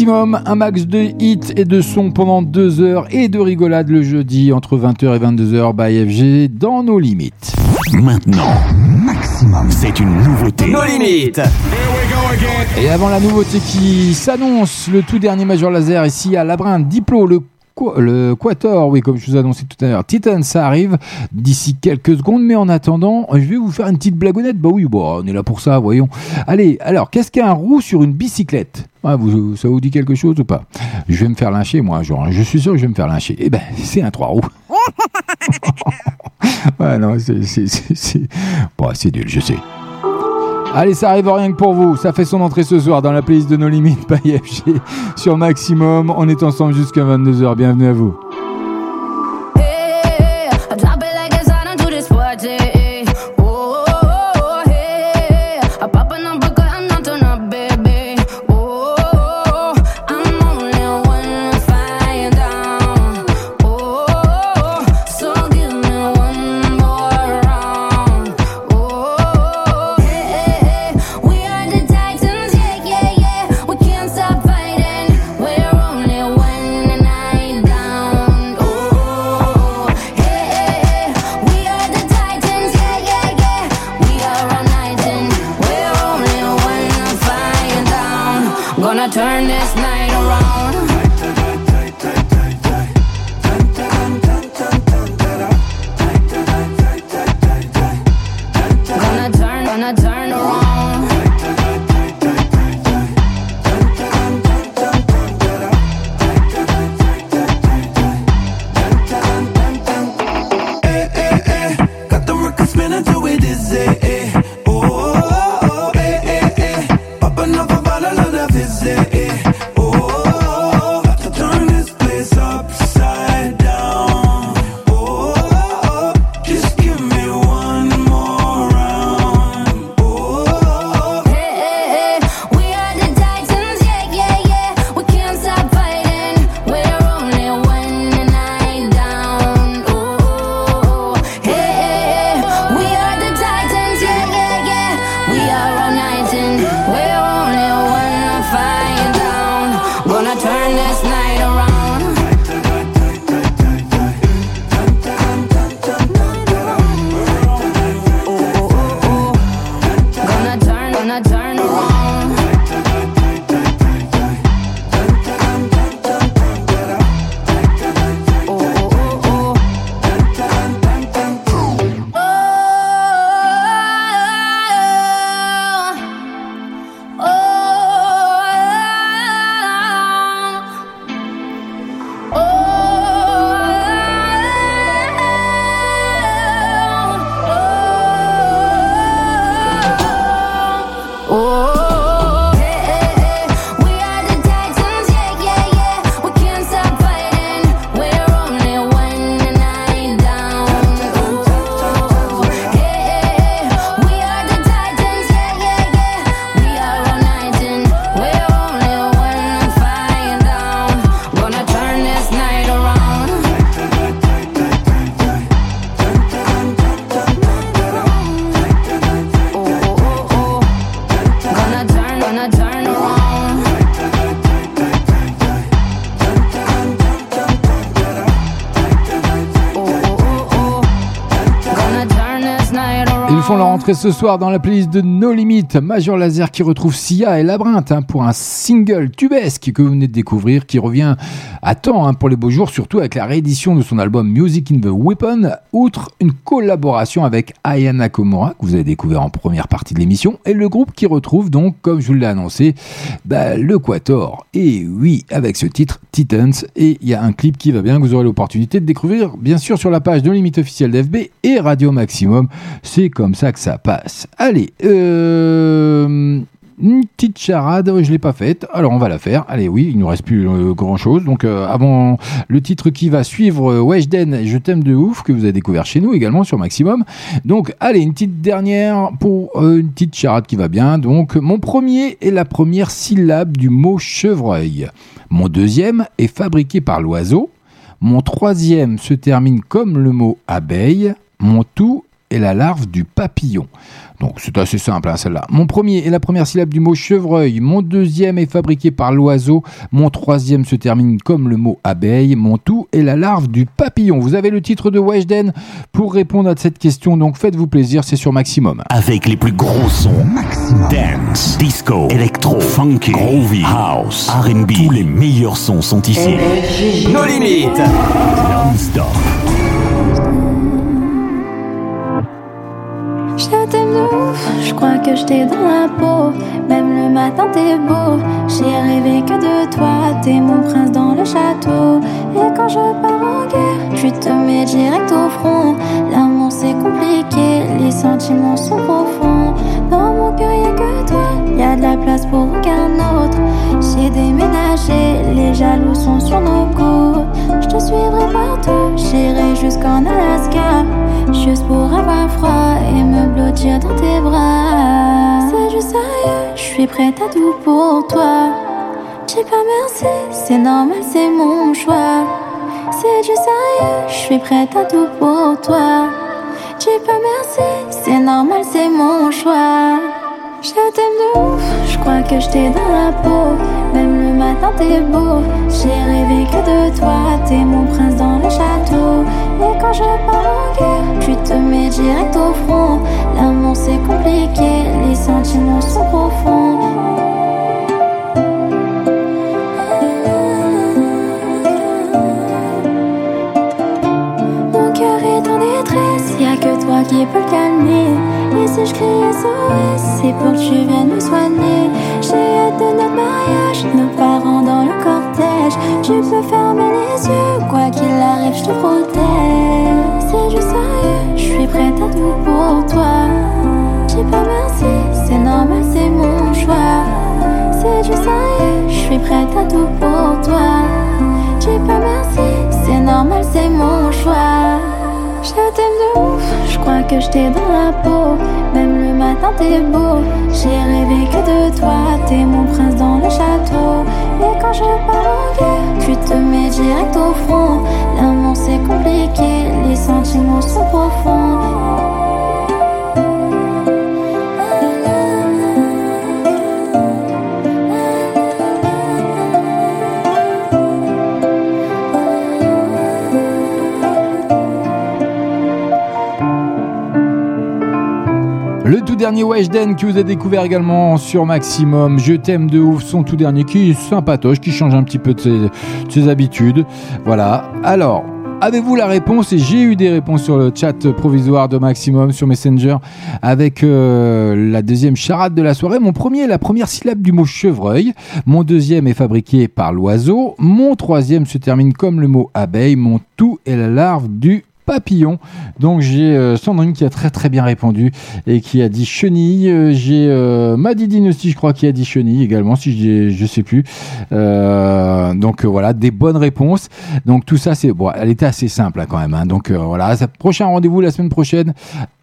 Maximum, un max de hits et de sons pendant deux heures et de rigolade le jeudi entre 20h et 22h by FG dans nos limites. Maintenant, Maximum, c'est une nouveauté. Nos limites. Et avant la nouveauté qui s'annonce, le tout dernier Major Laser ici à Labrin, Diplo, le le Quator, oui, comme je vous annonçais tout à l'heure. Titan, ça arrive d'ici quelques secondes, mais en attendant, je vais vous faire une petite blagounette. Bah oui, bon, on est là pour ça, voyons. Allez, alors, qu'est-ce qu'un roue sur une bicyclette? Ah, vous, Ça vous dit quelque chose ou pas? Je vais me faire lyncher, moi, jour. hein. Je suis sûr que je vais me faire lyncher. Eh ben, c'est un trois roues. ouais, non, c'est. Bon, c'est nul, je sais. Allez, ça arrive rien que pour vous. Ça fait son entrée ce soir dans la playlist de nos limites by FG sur Maximum. On est ensemble jusqu'à 22h. Bienvenue à vous. Ce soir dans la playlist de No Limit. Major Laser qui retrouve Sia et Labyrinthe hein, pour un single tubesque que vous venez de découvrir qui revient temps hein, pour les beaux jours, surtout avec la réédition de son album Music in the Weapon, outre une collaboration avec Aya Nakamura que vous avez découvert en première partie de l'émission et le groupe qui retrouve donc, comme je vous l'ai annoncé, bah, le Quator. Et oui, avec ce titre Titans et il y a un clip qui va bien que vous aurez l'opportunité de découvrir bien sûr sur la page de Limite officielle d'FB et Radio Maximum. C'est comme ça que ça passe. Allez, euh, une petite charade, je l'ai pas faite, alors on va la faire. Allez, oui, il nous reste plus grand chose. Donc euh, avant le titre qui va suivre, euh, Weshden, je t'aime de ouf, que vous avez découvert chez nous également sur Maximum. Donc allez, une petite dernière pour euh, une petite charade qui va bien. Donc mon premier est la première syllabe du mot chevreuil. Mon deuxième est fabriqué par l'oiseau. Mon troisième se termine comme le mot abeille. Mon tout est la larve du papillon. Donc c'est assez simple hein, celle-là. Mon premier est la première syllabe du mot chevreuil. Mon deuxième est fabriqué par l'oiseau. Mon troisième se termine comme le mot abeille. Mon tout est la larve du papillon. Vous avez le titre de Weshden pour répondre à cette question. Donc faites-vous plaisir, c'est sur Maximum. Avec les plus gros sons. Dance, disco, électro, funky, groovy, house, R&B. Tous les meilleurs sons sont ici. Nos limites. Non-stop. Je t'aime de ouf, je crois que je t'ai dans la peau. Même le matin t'es beau, j'ai rêvé que de toi. T'es mon prince dans le château. Et quand je pars en guerre, tu te mets direct au front. L'amour c'est compliqué, les sentiments sont profonds. Dans mon cœur y'a que toi, y a de la place pour aucun autre. J'ai déménagé, les jaloux sont sur nos coups. Je te suivrai partout, j'irai jusqu'en Alaska. Juste pour avoir froid dans tes bras. C'est juste sérieux, je suis prête à tout pour toi. J'ai pas merci, c'est normal, c'est mon choix. C'est juste sérieux, je suis prête à tout pour toi. J'ai pas merci, c'est normal, c'est mon choix. Je t'aime de ouf, je crois que je t'ai dans la peau. Même le matin t'es beau, j'ai rêvé que de toi. T'es mon prince dans le château. Et quand je pars tu te mets direct au front. L'amour c'est compliqué, les sentiments sont profonds. Mon cœur est en détresse, y a que toi qui peux calmer. Et si je crie SOS, c'est pour que tu viennes me soigner. J'ai hâte de notre mariage, nos parents dans le cortège. Tu peux fermer les yeux, quoi qu'il arrive, je te protège. C'est du sérieux, je suis prête à tout pour toi. J'ai pas merci, c'est normal, c'est mon choix. C'est du sérieux, je suis prête à tout pour toi. J'ai pas merci, c'est normal, c'est mon choix. Je t'aime de ouf, je crois que je t'ai dans la peau. Même le matin, t'es beau. J'ai rêvé que de toi, t'es mon prince dans le château. Tu te mets direct au front. L'amour c'est compliqué, les sentiments sont profonds. Dernier Weshden que vous avez découvert également sur Maximum, Je t'aime de ouf, son tout dernier qui est sympatoche, qui change un petit peu de ses, de ses habitudes. Voilà. Alors, avez-vous la réponse? Et j'ai eu des réponses sur le chat provisoire de Maximum sur Messenger avec euh, la deuxième charade de la soirée. Mon premier est la première syllabe du mot chevreuil. Mon deuxième est fabriqué par l'oiseau. Mon troisième se termine comme le mot abeille. Mon tout est la larve du papillon. Donc j'ai euh, Sandrine qui a très très bien répondu et qui a dit chenille. Euh, j'ai euh, Madidine aussi, je crois, qui a dit chenille également, si je, je sais plus. Euh, donc voilà, des bonnes réponses. Donc tout ça, c'est bon, elle était assez simple hein, quand même. hein. Donc voilà, prochain rendez-vous la semaine prochaine,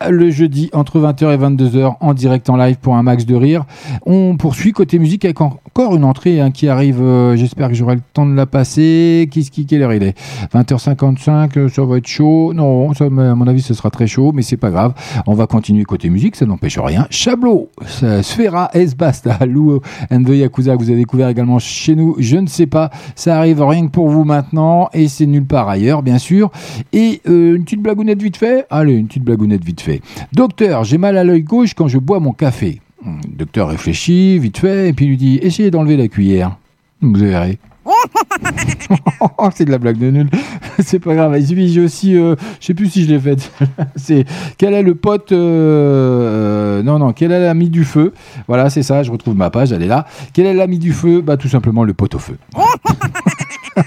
le jeudi entre 20h et 22h en direct en live pour un max de rire. On poursuit côté musique avec en- encore une entrée hein, qui arrive. J'espère que j'aurai le temps de la passer. Qu'est-ce qui quelle heure il est? 20h55, euh, ça va être chaud. Non, à mon avis, ce sera très chaud, mais c'est pas grave. On va continuer côté musique, ça n'empêche rien. Chablot, Sfera, S Basta, Lou and the Yakuza que vous avez découvert également chez nous. Je ne sais pas, ça arrive rien que pour vous maintenant et c'est nulle part ailleurs, bien sûr. Et euh, une petite blagounette vite fait. Allez, une petite blagounette vite fait. Docteur, j'ai mal à l'œil gauche quand je bois mon café. Hum, Docteur réfléchit vite fait et puis lui dit essayez d'enlever la cuillère. Vous verrez. c'est de la blague de nul. c'est pas grave. J'ai aussi, euh, je sais plus si je l'ai faite. c'est quel est le pote euh, Non, non. Quel est l'ami du feu? Voilà, c'est ça. Je retrouve ma page. Elle est là. Quel est l'ami du feu? Bah tout simplement le pot au feu.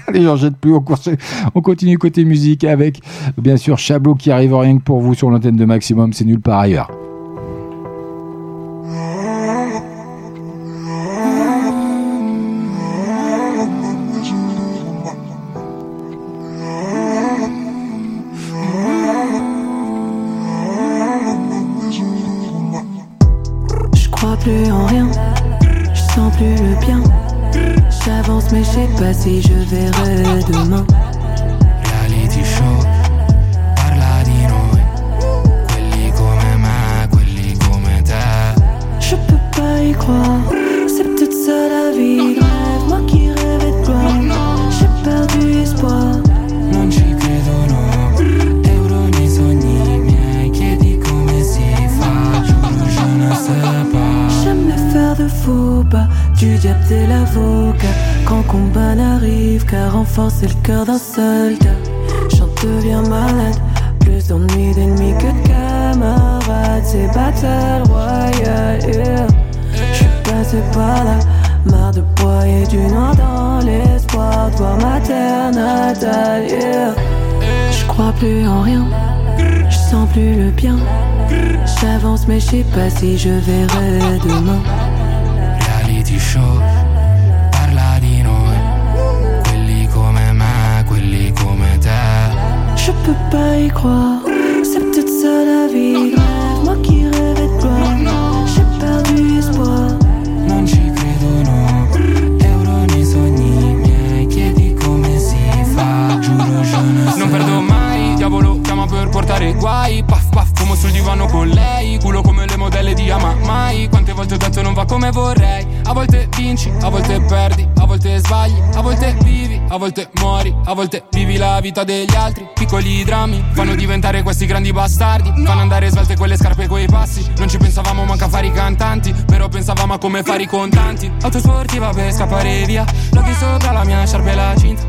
Allez, j'en jette plus. On, on continue côté musique avec, bien sûr, Chablot qui arrive rien que pour vous sur l'antenne de Maximum. C'est nul par ailleurs. Bien. J'avance mais je sais pas si je verrai demain. Reality show, parla di noi. Quelli come me, quelli come te. Je peux pas y croire, a volte muori, a volte vivi la vita degli altri. Piccoli drammi fanno diventare questi grandi bastardi, fanno andare svelte quelle scarpe e quei passi. Non ci pensavamo manco a fare i cantanti, però pensavamo a come fare i contanti. Auto sportiva per scappare via, l'occhio sopra la mia sciarpa e la cinta.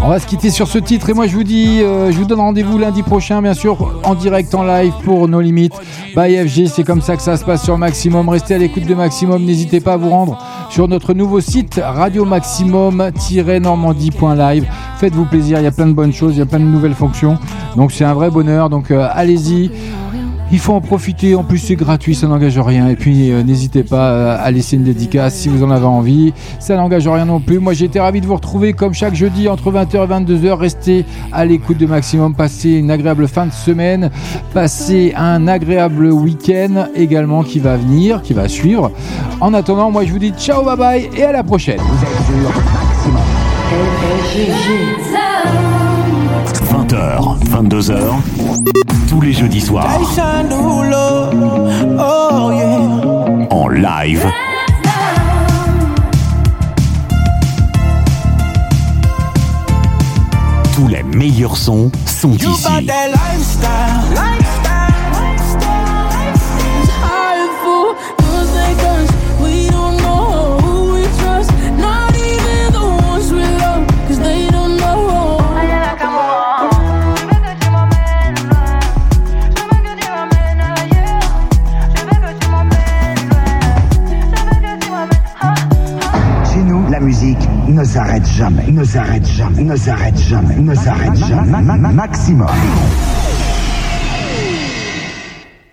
On va se quitter sur ce titre et moi je vous dis, euh, je vous donne rendez-vous lundi prochain, bien sûr, en direct, en live pour No Limites. By FG, c'est comme ça que ça se passe sur Maximum. Restez à l'écoute de Maximum, n'hésitez pas à vous rendre sur notre nouveau site radio maximum-normandie.live. Faites-vous plaisir, il y a plein de bonnes choses, il y a plein de nouvelles fonctions. Donc c'est un vrai bonheur, donc euh, allez-y. Il faut en profiter, en plus c'est gratuit, ça n'engage rien. Et puis euh, n'hésitez pas euh, à laisser une dédicace si vous en avez envie. Ça n'engage rien non plus. Moi j'ai été ravi de vous retrouver comme chaque jeudi entre 20h et 22h. Restez à l'écoute de Maximum. Passez une agréable fin de semaine. Passez un agréable week-end également qui va venir, qui va suivre. En attendant, moi je vous dis ciao, bye bye et à la prochaine. 20h, 22h, tous les jeudis soirs, Oh en live. Tous les meilleurs sons sont ici. Jamais, ne s'arrête jamais, ne s'arrête jamais, ne s'arrête jamais. Ma- ma- ma- Maximum.